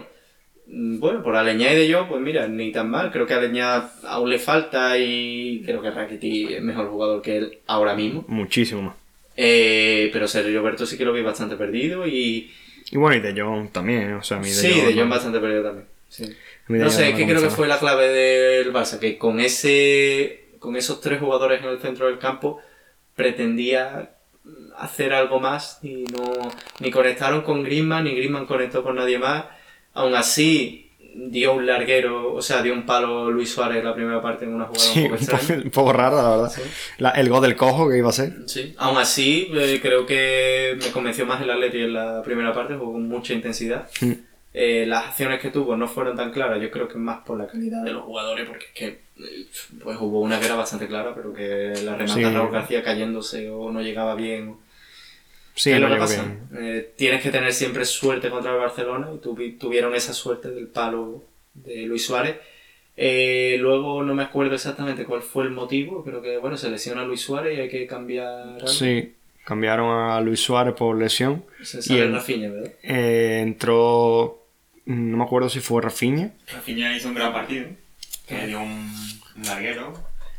Mm, Bueno, por Aleñá y De Jong, pues mira, ni tan mal. Creo que a Aleñá aún le falta y creo que Rakitic es mejor jugador que él ahora mismo. Muchísimo más. Eh, pero Sergio Roberto sí que lo vi bastante perdido y... Y bueno, y De Jong también, o sea, a mí De Sí, Jong De Jong no- bastante perdido también. Sí. No sé, es que creo que fue la clave del Barça, que con ese con esos tres jugadores en el centro del campo pretendía hacer algo más y no ni conectaron con Griezmann ni Griezmann conectó con nadie más. Aún así dio un larguero, o sea, dio un palo Luis Suárez en la primera parte en una jugada Sí, un poco un poco, extraña. un poco raro, la verdad. Sí. La- el gol del cojo que iba a ser. Sí. Aún así, eh, creo que me convenció más el Atleti en la primera parte, jugó con mucha intensidad. Mm. Eh, las acciones que tuvo no fueron tan claras, yo creo que más por la calidad de los jugadores, porque es que eh, pues hubo una que era bastante clara, pero que la remata Sí. Raúl García cayéndose o no llegaba bien. Sí, ¿Qué es no lo que pasa? bien. Eh, tienes que tener siempre suerte contra el Barcelona y tuvi- tuvieron esa suerte del palo de Luis Suárez. Eh, luego no me acuerdo exactamente cuál fue el motivo, creo que bueno, se lesiona Luis Suárez y hay que cambiar. algo. Sí, cambiaron a Luis Suárez por lesión. Se sale Y el- Rafinha, ¿verdad? Eh, entró. No me acuerdo si fue Rafinha. Rafinha hizo un gran partido, que dio un, un larguero,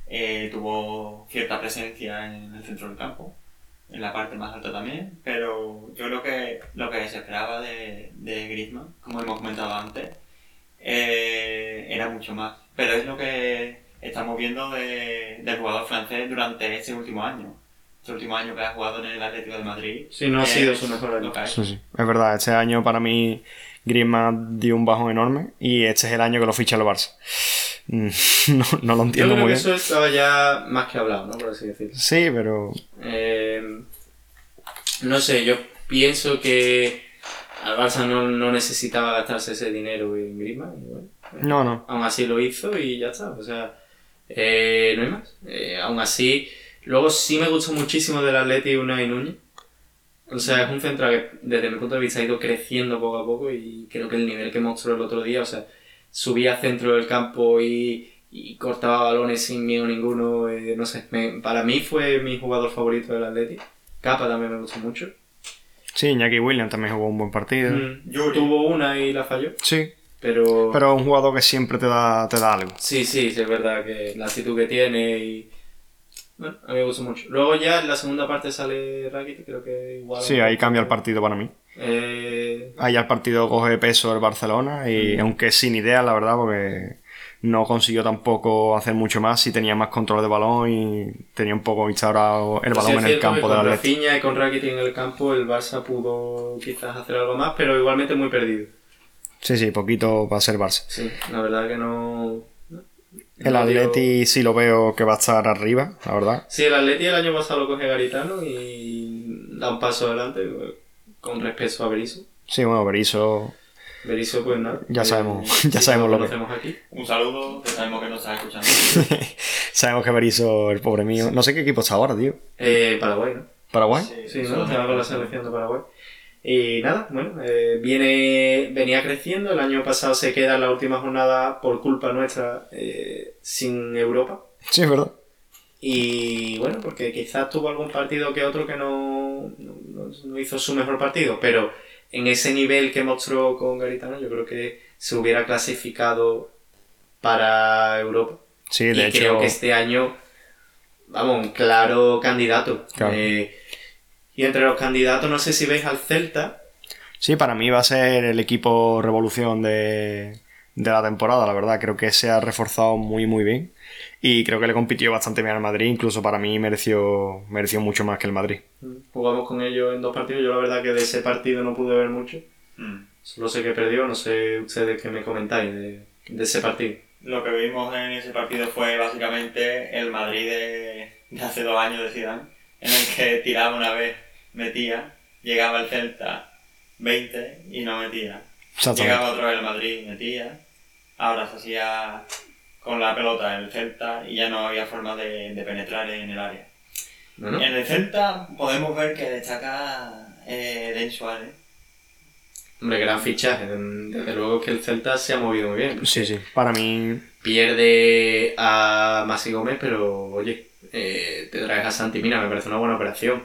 eh, tuvo cierta presencia en el centro del campo, en la parte más alta también, pero yo creo que lo que se esperaba de, de Griezmann, como hemos comentado antes, eh, era mucho más. Pero es lo que estamos viendo de- del jugador francés durante este último año. Este último año que ha jugado en el Atlético de Madrid. Sí, no ha es sido su mejor año. Sí, sí. Es verdad, este año para mí Griezmann dio un bajón enorme y este es el año que lo ficha el Barça. Mm, No, no lo Yo entiendo creo muy que bien. eso estaba ya más que hablado, ¿no? Por así decirlo. Sí, pero Eh, no sé, yo pienso que al Barça no, no necesitaba gastarse ese dinero en Griezmann. bueno, eh, no, no. aún así lo hizo y ya está. O sea, eh, no hay más. Eh, aún así, luego sí me gustó muchísimo del Atleti Unai Núñez. O sea, es un central que desde mi punto de vista ha ido creciendo poco a poco y creo que el nivel que mostró el otro día, o sea, subía al centro del campo y, y cortaba balones sin miedo ninguno, eh, no sé, me- para mí fue mi jugador favorito del Atleti. Capa también me gustó mucho. Sí, Iñaki Williams también jugó un buen partido. Mm, Yuri. Tuvo una y la falló. Sí, Pero, pero es un jugador que siempre te da, te da algo. sí, sí, sí, es verdad que la actitud que tiene y... Bueno, a mí me gustó mucho. Luego ya en la segunda parte sale Rakitic, creo que igual... Sí, ahí cambia el partido para mí. Eh, Ahí el partido coge peso el Barcelona y aunque sin idea, la verdad, porque no consiguió tampoco hacer mucho más y tenía más control de balón y tenía un poco instaurado el balón sí, en el campo que del con. Rafinha y con Rakitic en el campo el Barça pudo quizás hacer algo más, pero igualmente muy perdido. Sí, sí, poquito para ser Barça. Sí, la verdad que no... El no Atleti sí lo veo que va a estar arriba, la verdad. Sí, el Atleti el año pasado lo coge Garitano y da un paso adelante eh, con respecto a Berizzo. Sí, bueno, Berizzo Berizzo, pues nada. Ya eh, sabemos- sí, ya sabemos lo que- conocemos aquí. Un saludo, que sabemos que nos estás escuchando. Sabemos que Berizzo, el pobre mío, no sé qué equipo está ahora, tío. Eh, Paraguay, ¿no? ¿Paraguay? Sí, solo ¿no? Se va con la selección de Paraguay. Y nada, bueno, eh, viene, venía creciendo. El año pasado se queda en la última jornada por culpa nuestra eh, sin Europa. Sí, es verdad. Y bueno, porque quizás tuvo algún partido que otro que no, no, no hizo su mejor partido, pero en ese nivel que mostró con Garitano, yo creo que se hubiera clasificado para Europa. Sí, y de hecho, creo que este año, vamos, un claro candidato. Claro. Eh, y entre los candidatos, no sé si veis al Celta. sí, para mí va a ser el equipo revolución de, de la temporada, la verdad. Creo que se ha reforzado muy, muy bien. Y creo que le compitió bastante bien al Madrid. Incluso para mí mereció, mereció mucho más que el Madrid. Jugamos con ellos en dos partidos. Yo la verdad que de ese partido no pude ver mucho. Mm. Solo sé que perdió, no sé ustedes qué me comentáis de, de ese partido. Lo que vimos en ese partido fue básicamente el Madrid de, de hace dos años de Zidane, en el que tiraba una vez, metía, llegaba el Celta 20 y no metía. Llegaba otra vez el Madrid, metía. Ahora se hacía con la pelota el Celta y ya no había forma de, de penetrar en el área. En el Celta podemos ver que destaca eh, Denis Suárez. hombre, gran fichaje. Desde luego que el Celta se ha movido muy bien. Sí, sí. Para mí, Pierde a Masi Gómez, pero oye, eh, te traes a Santi Mina, me parece una buena operación.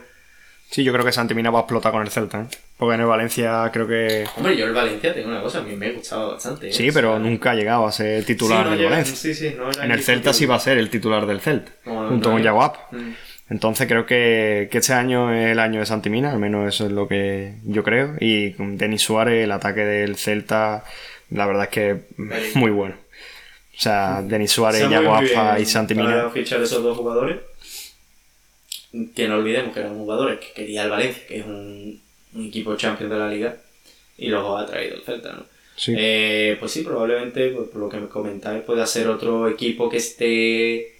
Sí, yo creo que Santi Mina va a explotar con el Celta. ¿eh? Porque en el Valencia creo que. Hombre, yo el Valencia tengo una cosa, a mí me gustaba bastante. ¿eh? Sí, pero nunca ha llegado a ser titular sí, no del llega- Valencia. Sí, no En el Celta sí va a ser el titular del Celta, junto con. Yaguap. Mm. Entonces creo que, que este año es el año de Santimina, al menos eso es lo que yo creo. Y con Denis Suárez, el ataque del Celta, la verdad es que es muy bueno. O sea, Denis Suárez, ha Yaguapa y Santimina. Para fichar esos dos jugadores. Que no olvidemos que eran jugadores que quería el Valencia, que es un, un equipo champion de la liga. Y los ha traído el Celta, ¿no? Sí. Eh, pues sí, probablemente, pues, por lo que me comentáis, pueda ser otro equipo que esté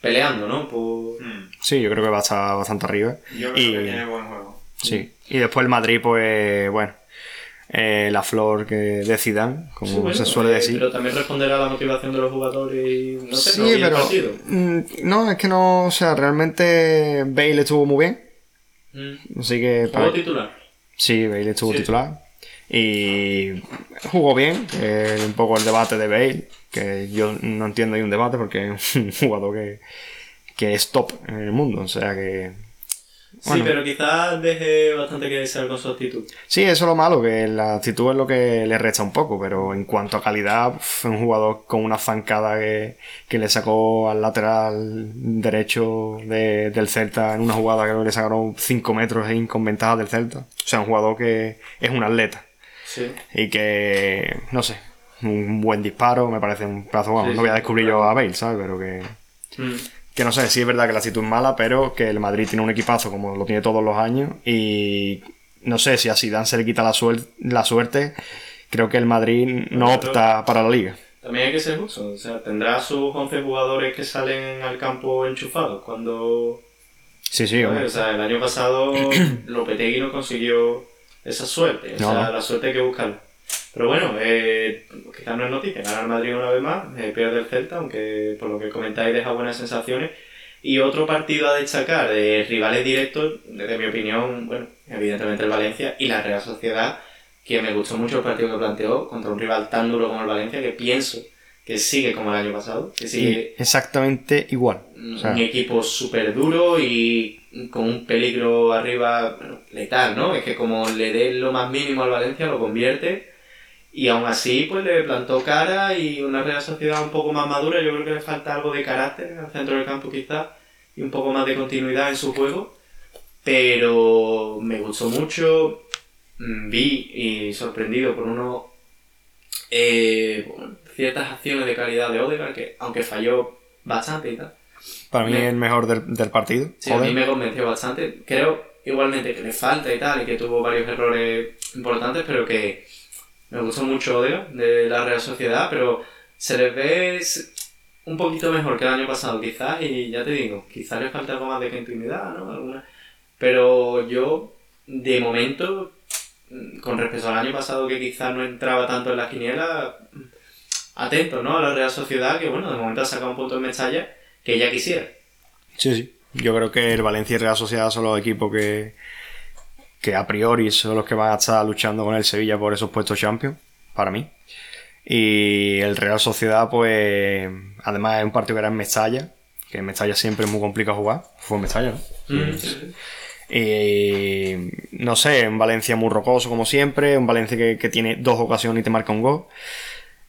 peleando, ¿no? Por... Mm. Sí, yo creo que va a estar bastante arriba. Yo creo Y- que tiene buen juego. Sí. Y después el Madrid, pues bueno, eh, la flor que de Zidane, como Sí, bueno, se suele eh, decir. Pero también responderá a la motivación de los jugadores y no sé, sí, no el pero partido. mm, no, es que no, o sea, realmente Bale estuvo muy bien, Mm. así que ¿Juego para- titular? sí, Bale estuvo Sí. titular y jugó bien, eh, un poco el debate de Bale, que yo no entiendo ahí un debate porque es un jugador que, que es top en el mundo, o sea que Bueno. Sí, pero quizás deje bastante que desear con su actitud. Sí, eso es lo malo, que la actitud es lo que le resta un poco, pero en cuanto a calidad, fue un jugador con una zancada que, que le sacó al lateral derecho de- del Celta en una jugada que le sacaron 5 metros ahí con ventaja del Celta. O sea, un jugador que es un atleta Sí. y que, no sé, un buen disparo, me parece un pedazo, bueno, Sí, no voy a sí, descubrir yo a Bale, ¿sabes? Pero que, Mm. Que no sé, sí es verdad que la actitud es mala, pero que el Madrid tiene un equipazo como lo tiene todos los años y no sé si a Zidane se le quita la, suel- la suerte, creo que el Madrid no opta para la liga. También hay que ser justo. O sea, tendrá sus 11 jugadores que salen al campo enchufados cuando... Sí, sí, hombre. O sea, el año pasado Lopetegui no consiguió esa suerte. O No, sea, la suerte hay que buscarla. Pero bueno, eh, quizás no es noticia. Gana el Madrid una vez más, eh, pierde el Celta, aunque por lo que comentáis deja buenas sensaciones. Y otro partido a destacar de rivales directos, desde mi opinión, bueno, evidentemente el Valencia y la Real Sociedad, que me gustó mucho el partido que planteó contra un rival tan duro como el Valencia, que pienso que sigue como el año pasado, que sigue exactamente igual. un O sea, equipo súper duro y con un peligro arriba bueno, letal, ¿no? Es que como le dé lo más mínimo al Valencia, lo convierte. Y aún así, pues le plantó cara y una Real Sociedad un poco más madura. Yo creo que le falta algo de carácter el centro del campo, quizás, y un poco más de continuidad en su juego. Pero me gustó mucho. Mm, Vi y sorprendido por uno eh, bueno, ciertas acciones de calidad de Odegaard, que aunque falló bastante y tal. para mí me- el mejor del, del partido. Sí, a mí me convenció bastante. Creo igualmente que le falta y tal, y que tuvo varios errores importantes, pero que me gustó mucho Odegaard de la Real Sociedad, pero se les ve un poquito mejor que el año pasado, quizás, y ya te digo, quizás le falta algo más de continuidad, ¿no? Alguna... Pero yo, de momento, con respecto al año pasado, que quizás no entraba tanto en la quiniela, atento, ¿no? A la Real Sociedad, que bueno, de momento ha sacado un punto en Mestalla que ya quisiera. Sí, sí. Yo creo que el Valencia y Real Sociedad son los equipos que, que a priori son los que van a estar luchando con el Sevilla por esos puestos Champions, para mí. Y el Real Sociedad, pues, además es un partido que era en Mestalla, que en Mestalla siempre es muy complicado jugar. Fue en Mestalla, ¿no? Mm, sí, sí. Y no sé, un Valencia muy rocoso como siempre, un Valencia que, que tiene dos ocasiones y te marca un gol.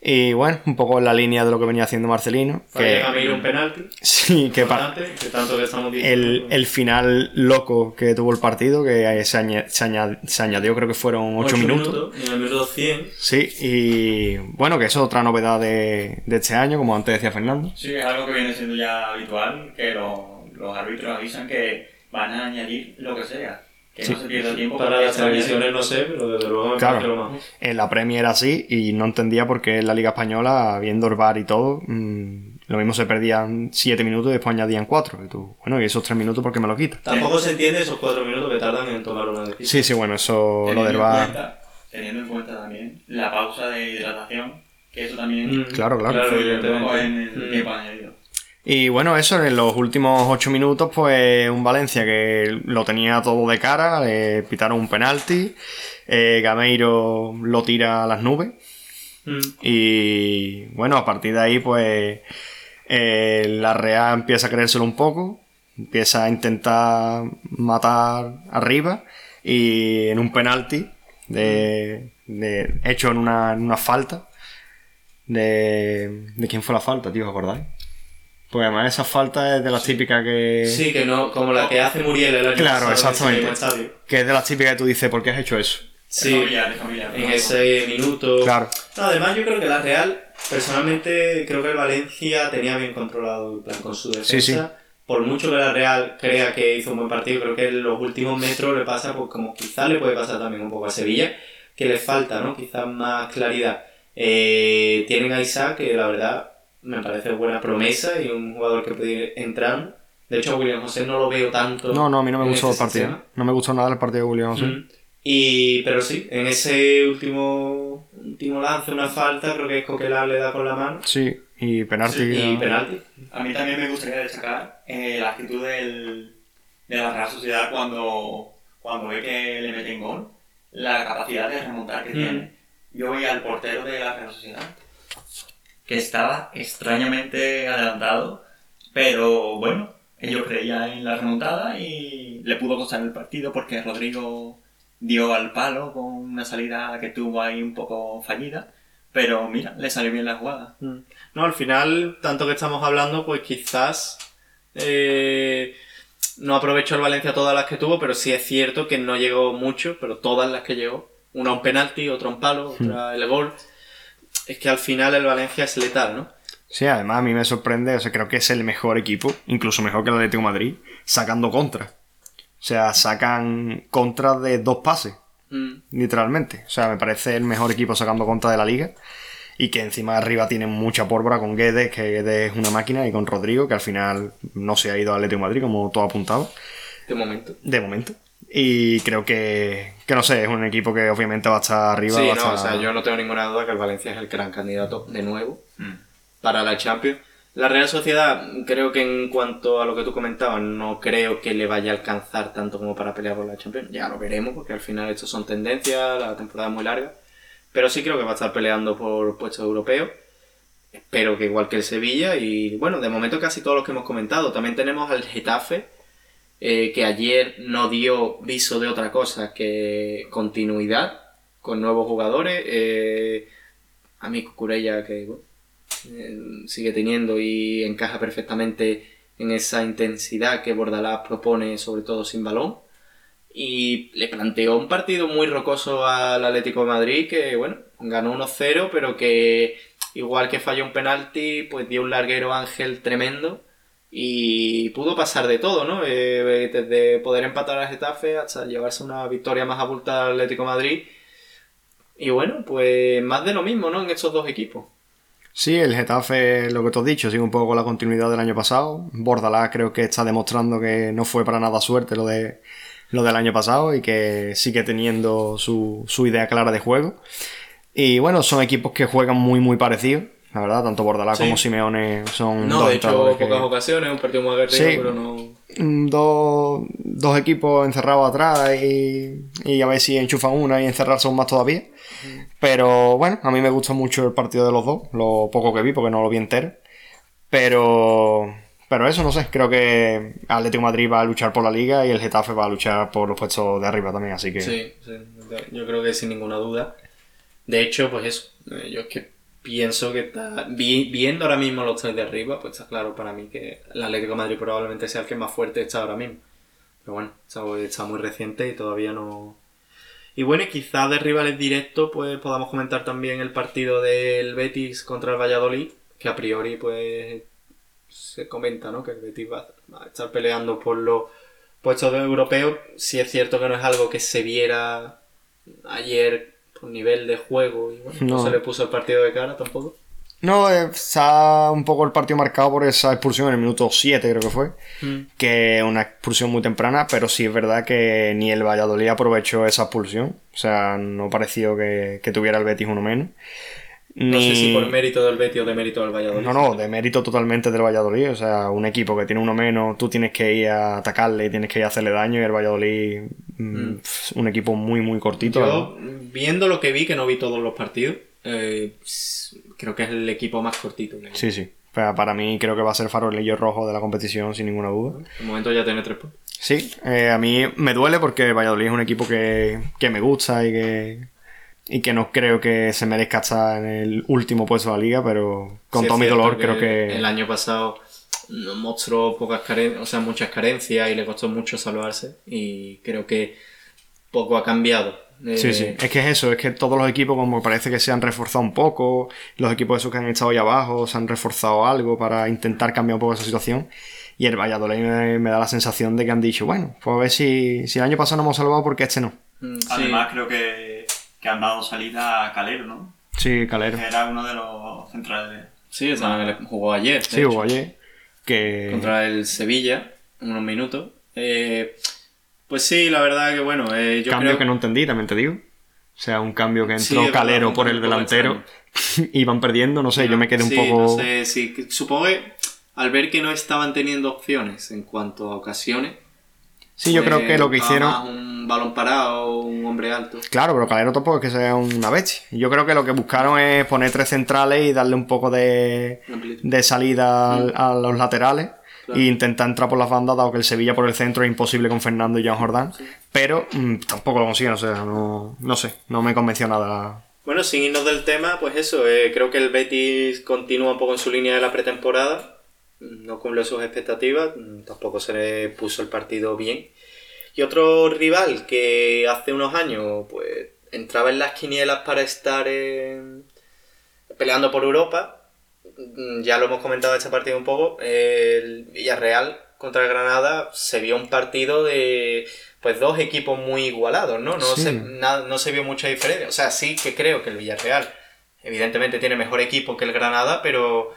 Y bueno, un poco en la línea de lo que venía haciendo Marcelino. Que, Camilo un penalti. sí, que que tanto que estamos diciendo. el, el final loco que tuvo el partido, que se, añe- se aña- se añadió, creo que fueron 8 Ocho minutos. Y en el minuto 100. Sí, y bueno, que eso es otra novedad de, de este año, como antes decía Fernando. Sí, es algo que viene siendo ya habitual, que los, los árbitros avisan que van a añadir lo que sea. Que Sí. no se pierda tiempo. Para las televisiones no sé, pero desde luego me Claro. lo más. En la Premier era así y no entendía por qué en la Liga Española, viendo el VAR y todo, mm, lo mismo se perdían 7 minutos y después añadían 4. Y tú, bueno, y esos 3 minutos, ¿por qué me lo quitas? Tampoco se entiende esos cuatro minutos que tardan en tomar una decisión. Sí, sí, bueno, eso lo Teniendo del en VAR. cuenta- Teniendo en cuenta también la pausa de hidratación, que eso también Mm, Claro, claro. poco evidentemente. en el Mm. tiempo añadido. Y bueno, eso, en los últimos 8 minutos, pues un Valencia que lo tenía todo de cara, le pitaron un penalti, eh, Gameiro lo tira a las nubes. Mm. Y bueno, a partir de ahí, pues eh, la Real empieza a creérselo un poco, empieza a intentar matar arriba y en un penalti de, de- hecho en una, en una falta. De, ¿De quién fue la falta, tío? ¿Os acordáis? Pues además esa falta es de las típicas que... Sí, que no, como la que hace Muriel el año Claro, pasado en ese exactamente. estadio. Que es de las típicas que tú dices, ¿por qué has hecho eso? De Sí, familiar, de familiar. en ese minuto. Claro. No, además yo creo que la Real, personalmente, creo que el Valencia tenía bien controlado en plan, con su defensa. Sí, sí. Por mucho que la Real crea que hizo un buen partido, creo que en los últimos metros le pasa, pues como quizás le puede pasar también un poco a Sevilla, que le falta, ¿no? Quizás más claridad. Eh, tienen a Isaac, que la verdad me parece buena promesa y un jugador que puede ir entrando. De hecho, a William José no lo veo tanto. No, no, a mí no me gustó el partido. sistema. No me gustó nada el partido de William José. Mm. Y, pero sí, en ese último, último lance, una falta, creo que Coquelin le da con la mano. Sí, y penalti. Y ¿no? penalti. A mí también me gustaría destacar eh, la actitud del, de la Real Sociedad cuando, cuando ve que le meten gol, la capacidad de remontar que Mm. tiene. Yo voy al portero de la Real Sociedad, que estaba extrañamente adelantado, pero bueno, ellos creían en la remontada y le pudo costar el partido porque Rodrigo dio al palo con una salida que tuvo ahí un poco fallida, pero mira, le salió bien la jugada. Mm. No, al final, tanto que estamos hablando, pues quizás eh, no aprovechó el Valencia todas las que tuvo, pero sí es cierto que no llegó mucho, pero todas las que llegó. Una un penalti, otra un palo, otra el gol. Es que al final el Valencia es letal, ¿no? Sí, además a mí me sorprende, o sea, creo que es el mejor equipo, incluso mejor que el Atlético de Madrid, sacando contra. O sea, sacan contra de dos pases, Mm. literalmente. O sea, me parece el mejor equipo sacando contra de la liga. Y que encima arriba tienen mucha pólvora con Guedes, que Guedes es una máquina, y con Rodrigo, que al final no se ha ido al Atlético de Madrid, como todo apuntado, De momento. de momento. Y creo que, que no sé, es un equipo que obviamente va a estar arriba. Sí, va no, o estar- sea, yo no tengo ninguna duda que el Valencia es el gran candidato de nuevo Mm. para la Champions. La Real Sociedad, creo que en cuanto a lo que tú comentabas, no creo que le vaya a alcanzar tanto como para pelear por la Champions. Ya lo veremos, porque al final esto son tendencias, la temporada es muy larga. Pero sí creo que va a estar peleando por puestos europeos. espero que igual que el Sevilla y bueno, de momento casi todos los que hemos comentado. También tenemos al Getafe, eh, que ayer no dio viso de otra cosa que continuidad con nuevos jugadores. Eh, a mí Cucurella que eh, sigue teniendo y encaja perfectamente en esa intensidad que Bordalás propone, sobre todo sin balón. Y le planteó un partido muy rocoso al Atlético de Madrid que, bueno, ganó 1-0, pero que igual que falló un penalti, pues dio un larguero Ángel tremendo y pudo pasar de todo, ¿no? Eh, desde poder empatar al Getafe hasta llevarse una victoria más abultada al Atlético Madrid. Y bueno, pues más de lo mismo, ¿no? En estos dos equipos. Sí, el Getafe, lo que te has dicho, sigue un poco con la continuidad del año pasado. Bordalás creo que está demostrando que no fue para nada suerte lo de lo del año pasado y que sigue teniendo su, su idea clara de juego. Y bueno, son equipos que juegan muy, muy parecidos. La verdad, tanto Bordalás como Simeone son no, dos de hecho, pocas que- ocasiones, un partido muy Sí. pero no... Mm, dos, dos equipos encerrados atrás y, y a ver si enchufan una y encerrarse aún más todavía. Pero bueno, a mí me gustó mucho el partido de los dos, lo poco que vi porque no lo vi entero. Pero, pero eso no sé, creo que Atlético Madrid va a luchar por la liga y el Getafe va a luchar por los puestos de arriba también, así que Sí, sí, yo creo que sin ninguna duda. De hecho, pues eso, eh, yo es que pienso que está, vi- viendo ahora mismo los tres de arriba, pues está claro para mí que el Atlético Madrid probablemente sea el que más fuerte está ahora mismo. Pero bueno, está, muy reciente y todavía no... Y bueno, y quizás de rivales directos, pues podamos comentar también el partido del Betis contra el Valladolid, que a priori, pues se comenta, ¿no? Que el Betis va, a estar peleando por los puestos europeos. Sí es cierto que no es algo que se viera ayer nivel de juego y bueno, no. No. se le puso el partido de cara tampoco. No, eh, está un poco el partido marcado por esa expulsión en el minuto 7 creo que fue. que es una expulsión muy temprana, pero sí es verdad que ni el Valladolid aprovechó esa expulsión. O sea, no pareció que, que tuviera el Betis uno menos. No sé si por mérito del Betis o de mérito del Valladolid. No, no, de mérito totalmente del Valladolid. O sea, un equipo que tiene uno menos, tú tienes que ir a atacarle, tienes que ir a hacerle daño. Y el Valladolid, mm, pf, un equipo muy, muy cortito. Yo, viendo lo que vi, que no vi todos los partidos, eh, creo que es el equipo más cortito. que- Sí, sí. O sea, para mí creo que va a ser farolillo rojo de la competición, sin ninguna duda. De momento ya tiene tres puntos. Sí, eh, a mí me duele porque Valladolid es un equipo que, que me gusta y que, y que no creo que se merezca estar en el último puesto de la liga, pero con Sí, todo mi dolor creo que... El año pasado mostró pocas carencias, o sea, muchas carencias y le costó mucho salvarse. Y creo que poco ha cambiado. Eh, Sí, sí, es que es eso, es que todos los equipos como parece que se han reforzado un poco, los equipos esos que han estado ahí abajo se han reforzado algo para intentar cambiar un poco esa situación y el Valladolid me, me da la sensación de que han dicho, bueno, pues a ver si, si el año pasado no hemos salvado porque este no. mm, sí. Además, creo que, que han dado salida a Calero, ¿no? Sí, Calero. Que era uno de los centrales. Sí, o sea, jugó ayer. Sí, hecho, hubo ayer que... Contra el Sevilla, en unos minutos. Eh, pues sí, la verdad que bueno, eh, yo cambio creo que no entendí, también te digo. O sea, un cambio que entró Calero por el delantero y van perdiendo, no sé, yo me quedé un Sí, poco... no sé, sí, supongo que al ver que no estaban teniendo opciones en cuanto a ocasiones. Sí, yo pues, creo que lo que hicieron... un balón parado, un hombre alto. Claro, pero Calero tampoco es que sea una bestia. Yo creo que lo que buscaron es poner tres centrales y darle un poco de, de salida al- a los laterales Claro. e intentar entrar por las bandas, dado que el Sevilla por el centro es imposible con Fernando y Joan Jordán. Pero mm, tampoco lo consiguen, o sea, no, no sé, no me convenció nada. Bueno, sin irnos del tema, pues eso, eh, creo que el Betis continúa un poco en su línea de la pretemporada, no cumple sus expectativas, mm, tampoco se le puso el partido bien. Y otro rival que hace unos años, pues, entraba en las quinielas para estar en- peleando por Europa, mm, ya lo hemos comentado en este partido un poco, el Villarreal contra el Granada se vio un partido de pues dos equipos muy igualados, ¿no? No, Sí. se, na- no se vio mucha diferencia. O sea, sí que creo que el Villarreal evidentemente tiene mejor equipo que el Granada, pero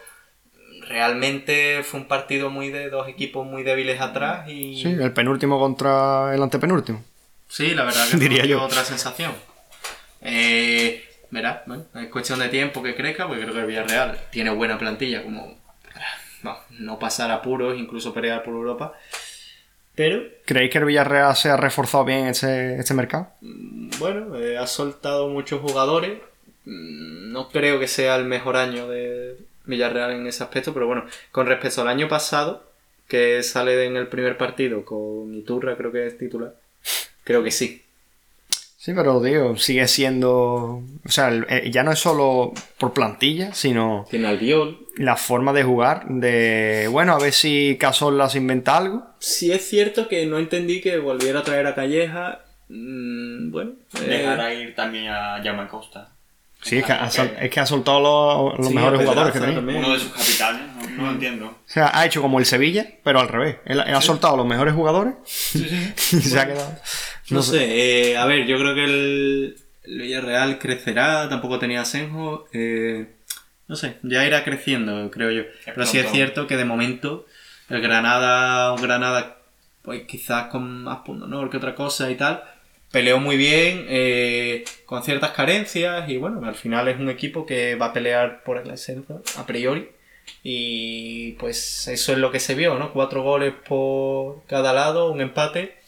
realmente fue un partido muy de dos equipos muy débiles atrás y... Sí, el penúltimo contra el antepenúltimo. Sí, la verdad que Diría yo. otra sensación. Eh, verá, bueno, es cuestión de tiempo que crezca, porque creo que el Villarreal tiene buena plantilla, como no, no pasar apuros, incluso pelear por Europa. Pero, ¿Creéis que el Villarreal se ha reforzado bien este, este mercado? mm, bueno, eh, ha soltado muchos jugadores. Mm, No creo que sea el mejor año de, Villarreal en ese aspecto, pero bueno, con respecto al año pasado, que sale en el primer partido con Iturra, creo que es titular, creo que sí. Sí, pero digo, sigue siendo. O sea, eh, ya no es solo por plantilla, sino Tiene al Viol. la forma de jugar. De. Bueno, a ver si Casola se inventa algo. Sí es cierto que no entendí que volviera a traer a Calleja. mm, bueno, eh, Dejará ir también a Jaume Costa. Sí, es que ha, sol- es que ha soltado los, los Sí, mejores jugadores que tenía. Uno de sus capitanes, no, no lo entiendo. O sea, ha hecho como el Sevilla, pero al revés. Él, él ha soltado los mejores jugadores y se ha quedado. No sé, eh, a ver, yo creo que el, el Villarreal crecerá, tampoco tenía Senjo. eh, no sé, ya irá creciendo, creo yo. Pero sí es cierto que de momento el Granada, un Granada, pues quizás con más punto honor que otra cosa y tal, peleó muy bien, eh, con ciertas carencias y bueno, al final es un equipo que va a pelear por el ascenso a priori. Y pues eso es lo que se vio, ¿no? Cuatro goles por cada lado, un empate.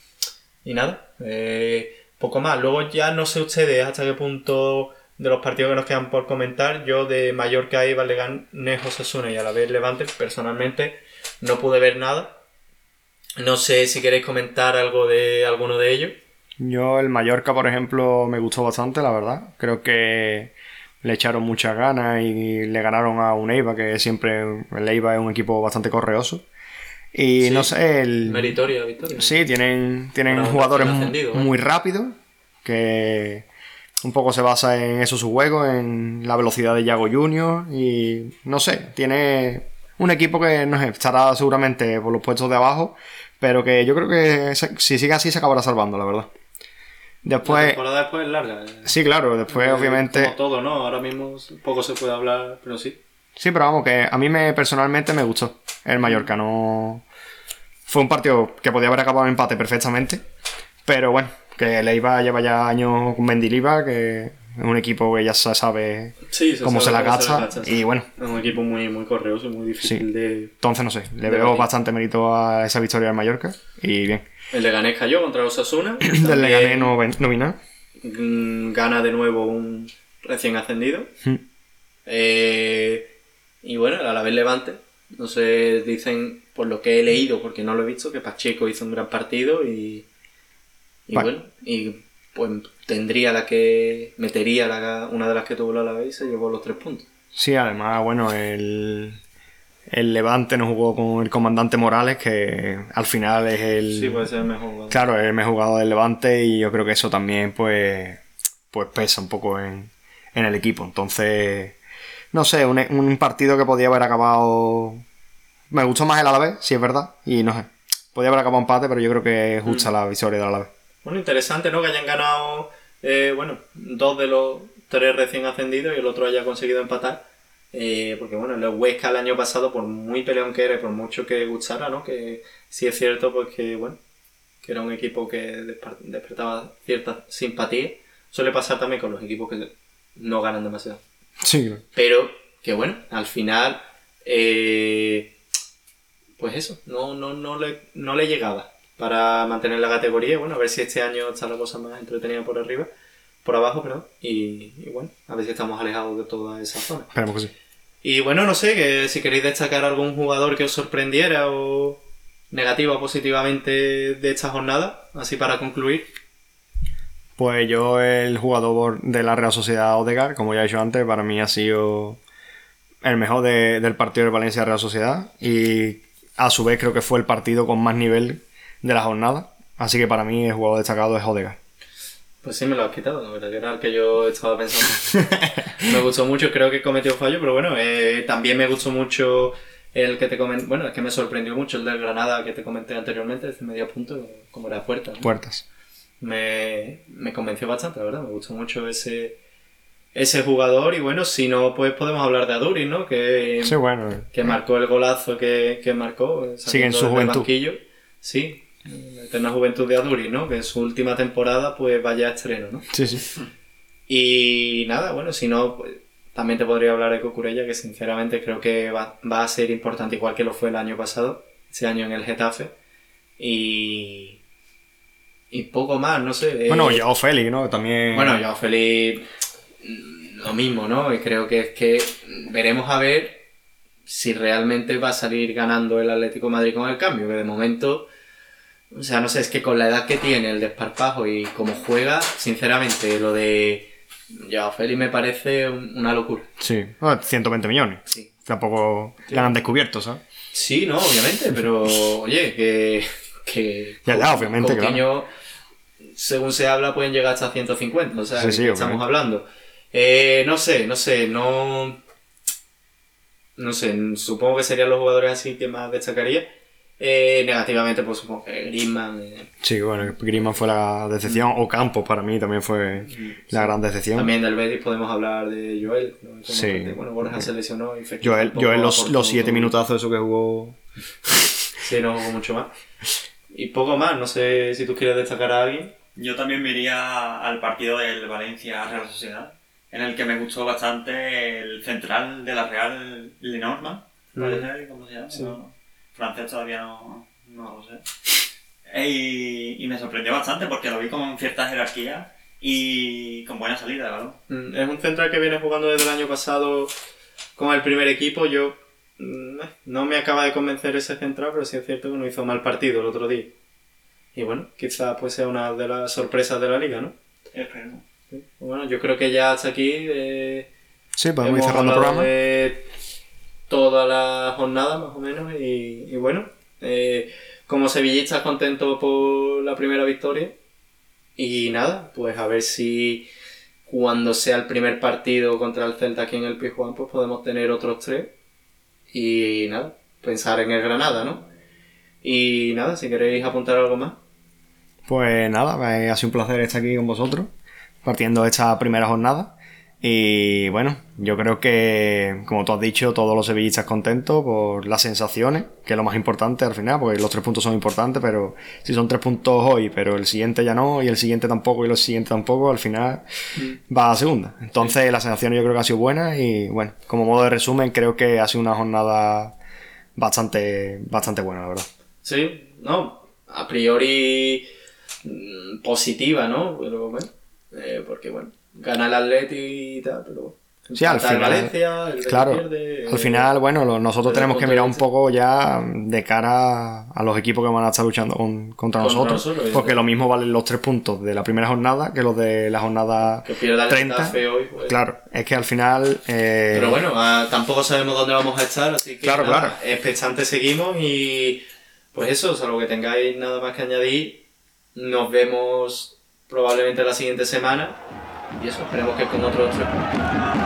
Y nada, eh, poco más. Luego ya no sé ustedes hasta qué punto de los partidos que nos quedan por comentar. Yo de Mallorca y Valdeganejo Osasuna y a la vez Levante, personalmente no pude ver nada. No sé si queréis comentar algo de alguno de ellos. Yo, el Mallorca, por ejemplo, me gustó bastante, la verdad. Creo que le echaron muchas ganas y le ganaron a un Eibar, que siempre el Eibar es un equipo bastante correoso. Y Sí. no sé, el... Meritoria victoria. Sí, tienen, tienen jugadores ¿eh? muy rápidos, que un poco se basa en eso su juego, en la velocidad de Yago Junior y no sé, tiene un equipo que no sé, estará seguramente por los puestos de abajo, pero que yo creo que si sigue así se acabará salvando, la verdad. La Después, temporada después es larga. eh. sí, claro, después Eh, obviamente... Como todo, ¿no? Ahora mismo poco se puede hablar, pero sí. Sí, pero vamos, que a mí me personalmente me gustó el Mallorca. No... Fue un partido que podía haber acabado en empate perfectamente. Pero bueno, que el Eibar lleva ya años con Mendilibar, que es un equipo que ya se sabe Sí, cómo se la gasta. sí. Y bueno, Es un equipo muy, muy correoso muy difícil Sí. de... entonces no sé, le De veo batir. bastante mérito a esa victoria del Mallorca. Y bien, El Leganés cayó contra los Osasuna. del También, Leganés no, no vi nada. mm, Gana de nuevo un recién ascendido. Mm. Eh, y bueno, a la vez Levante. No sé, dicen, por lo que he leído, porque no lo he visto, que Pacheco hizo un gran partido y... Y Vale. bueno, y pues tendría la que... Metería la, una de las que tuvo la Alavés y se llevó los tres puntos. Sí, además, bueno, el, el Levante no jugó con el comandante Morales, que al final es el... Sí, puede ser el mejor jugador. Claro, es el mejor jugador del Levante y yo creo que eso también pues, pues pesa un poco en, en el equipo. Entonces, no sé, un, un partido que podía haber acabado... Me gustó más el Alavés, si es verdad, y no sé. Podía haber acabado empate, pero yo creo que es justa la victoria del Alavés. Bueno, interesante, ¿no? Que hayan ganado, eh, bueno, dos de los tres recién ascendidos y el otro haya conseguido empatar. Eh, porque bueno, el Huesca el año pasado, por muy peleón que era y por mucho que gustara, ¿no? Que sí es cierto, pues que, bueno, que era un equipo que despertaba cierta simpatía. Suele pasar también con los equipos que no ganan demasiado. Sí, Pero que bueno, al final, eh, pues eso, no, no, no, le, no le llegaba para mantener la categoría. Y bueno, a ver si este año está la cosa más entretenida por arriba, por abajo, perdón. Y, y bueno, a ver si estamos alejados de toda esa zona. esperemos que sí. Y bueno, no sé, que si queréis destacar algún jugador que os sorprendiera o negativa o positivamente de esta jornada, así para concluir. Pues yo, el jugador de la Real Sociedad Odegaard, como ya he dicho antes, para mí ha sido el mejor de- del partido de Valencia Real Sociedad y a su vez creo que fue el partido con más nivel de la jornada. Así que para mí el jugador destacado es Odegaard. Pues sí, me lo has quitado, la verdad que era el que yo estaba pensando. me gustó mucho, creo que cometió fallo, pero bueno, eh, también me gustó mucho el que te comenté, bueno, es que me sorprendió mucho el del Granada que te comenté anteriormente, ese medio punto, como era puerta. ¿no? Puertas. Me, me convenció bastante, la verdad, me gustó mucho ese, ese jugador y bueno, si no, pues podemos hablar de Aduri, ¿no? Que, Sí, bueno. que marcó el golazo que, que marcó. eh, Sigue en su desde juventud. banquillo. Sí, la eterna juventud de Aduri, ¿no? Que en su última temporada pues vaya a estreno, ¿no? Sí, sí. Y nada, bueno, si no, pues, también te podría hablar de Cucurella, que sinceramente creo que va, va a ser importante igual que lo fue el año pasado, ese año en el Getafe. Y... Y poco más, no sé. eh, Bueno, Joao Félix, ¿no? También. bueno, feliz mm, lo mismo, ¿no? Y creo que es que veremos a ver si realmente va a salir ganando el Atlético de Madrid con el cambio, que de momento, o sea, no sé, es que con la edad que tiene, el desparpajo y cómo juega, sinceramente, lo de Joao Félix me parece un- una locura. Sí, bueno, 120 millones. Sí. Tampoco Sí. ganan descubiertos, ¿sabes? Sí, no, obviamente, pero oye, que. que Ya, ya, obviamente, Coutinho, según se habla, pueden llegar hasta 150, o sea, Sí, ¿de sí, estamos hablando. Eh, no sé, no sé, no. No sé, supongo que serían los jugadores así que más destacaría. Eh, negativamente, pues supongo que Griezmann. eh, Sí, bueno, Griezmann fue la decepción, o Campos para mí también fue la gran decepción. También del Betis podemos hablar de Joel. ¿no? Sí. parte- Bueno, Borja se lesionó. y Joel, Joel los, los siete minutazos eso que jugó. Sí, no jugó mucho más. Y poco más, no sé si tú quieres destacar a alguien. Yo también me iría al partido del Valencia Real Sociedad, en el que me gustó bastante el central de la Real Lenormand. ¿Puede Mm. ¿Cómo se llama? Sí. No, francés todavía no, no lo sé. Y, y me sorprendió bastante porque lo vi con cierta jerarquía y con buena salida balón. Mm, Es un central que viene jugando desde el año pasado con el primer equipo. Yo mm, no me acaba de convencer ese central, pero sí es cierto que no hizo mal partido el otro día. Y bueno, quizás pues sea una de las sorpresas de la liga, ¿no? Esperemos. Bueno, yo creo que ya hasta aquí eh, Sí, podemos ir hemos cerrando el programa. de toda la jornada más o menos y, bueno, eh, como sevillistas contentos por la primera victoria y nada, pues a ver si cuando sea el primer partido contra el Celta aquí en el Pizjuán pues podemos tener otros tres y nada, pensar en el Granada, ¿no? Y nada, si queréis apuntar algo más. Pues nada, ha sido un placer estar aquí con vosotros, partiendo esta primera jornada. Y bueno, yo creo que, como tú has dicho, todos los sevillistas contentos por las sensaciones, que es lo más importante al final, porque los tres puntos son importantes, pero si son tres puntos hoy, pero el siguiente ya no, y el siguiente tampoco, y el siguiente tampoco, al final va a segunda. Entonces, las sensaciones yo creo que ha sido buena y bueno, como modo de resumen, creo que ha sido una jornada bastante, bastante buena, la verdad. Sí, no, a priori mm, positiva, ¿no? Pero bueno, eh, porque bueno, gana el Atleti y tal, pero Sí, al final- Valencia, el Claro, pierde, al final, bueno, lo- nosotros tenemos que mirar un poco ya de cara a los equipos que van a estar luchando con- contra, Contra nosotros, nosotros, porque lo mismo valen los tres puntos de la primera jornada que los de la jornada que pierda el 30. Getafe hoy. pues. Claro, es que al final... eh, Pero bueno, ah, tampoco sabemos dónde vamos a estar, así que Claro, nada, claro. expectantes seguimos y pues eso, salvo que tengáis nada más que añadir, nos vemos probablemente la siguiente semana y eso, esperemos que con tres puntos.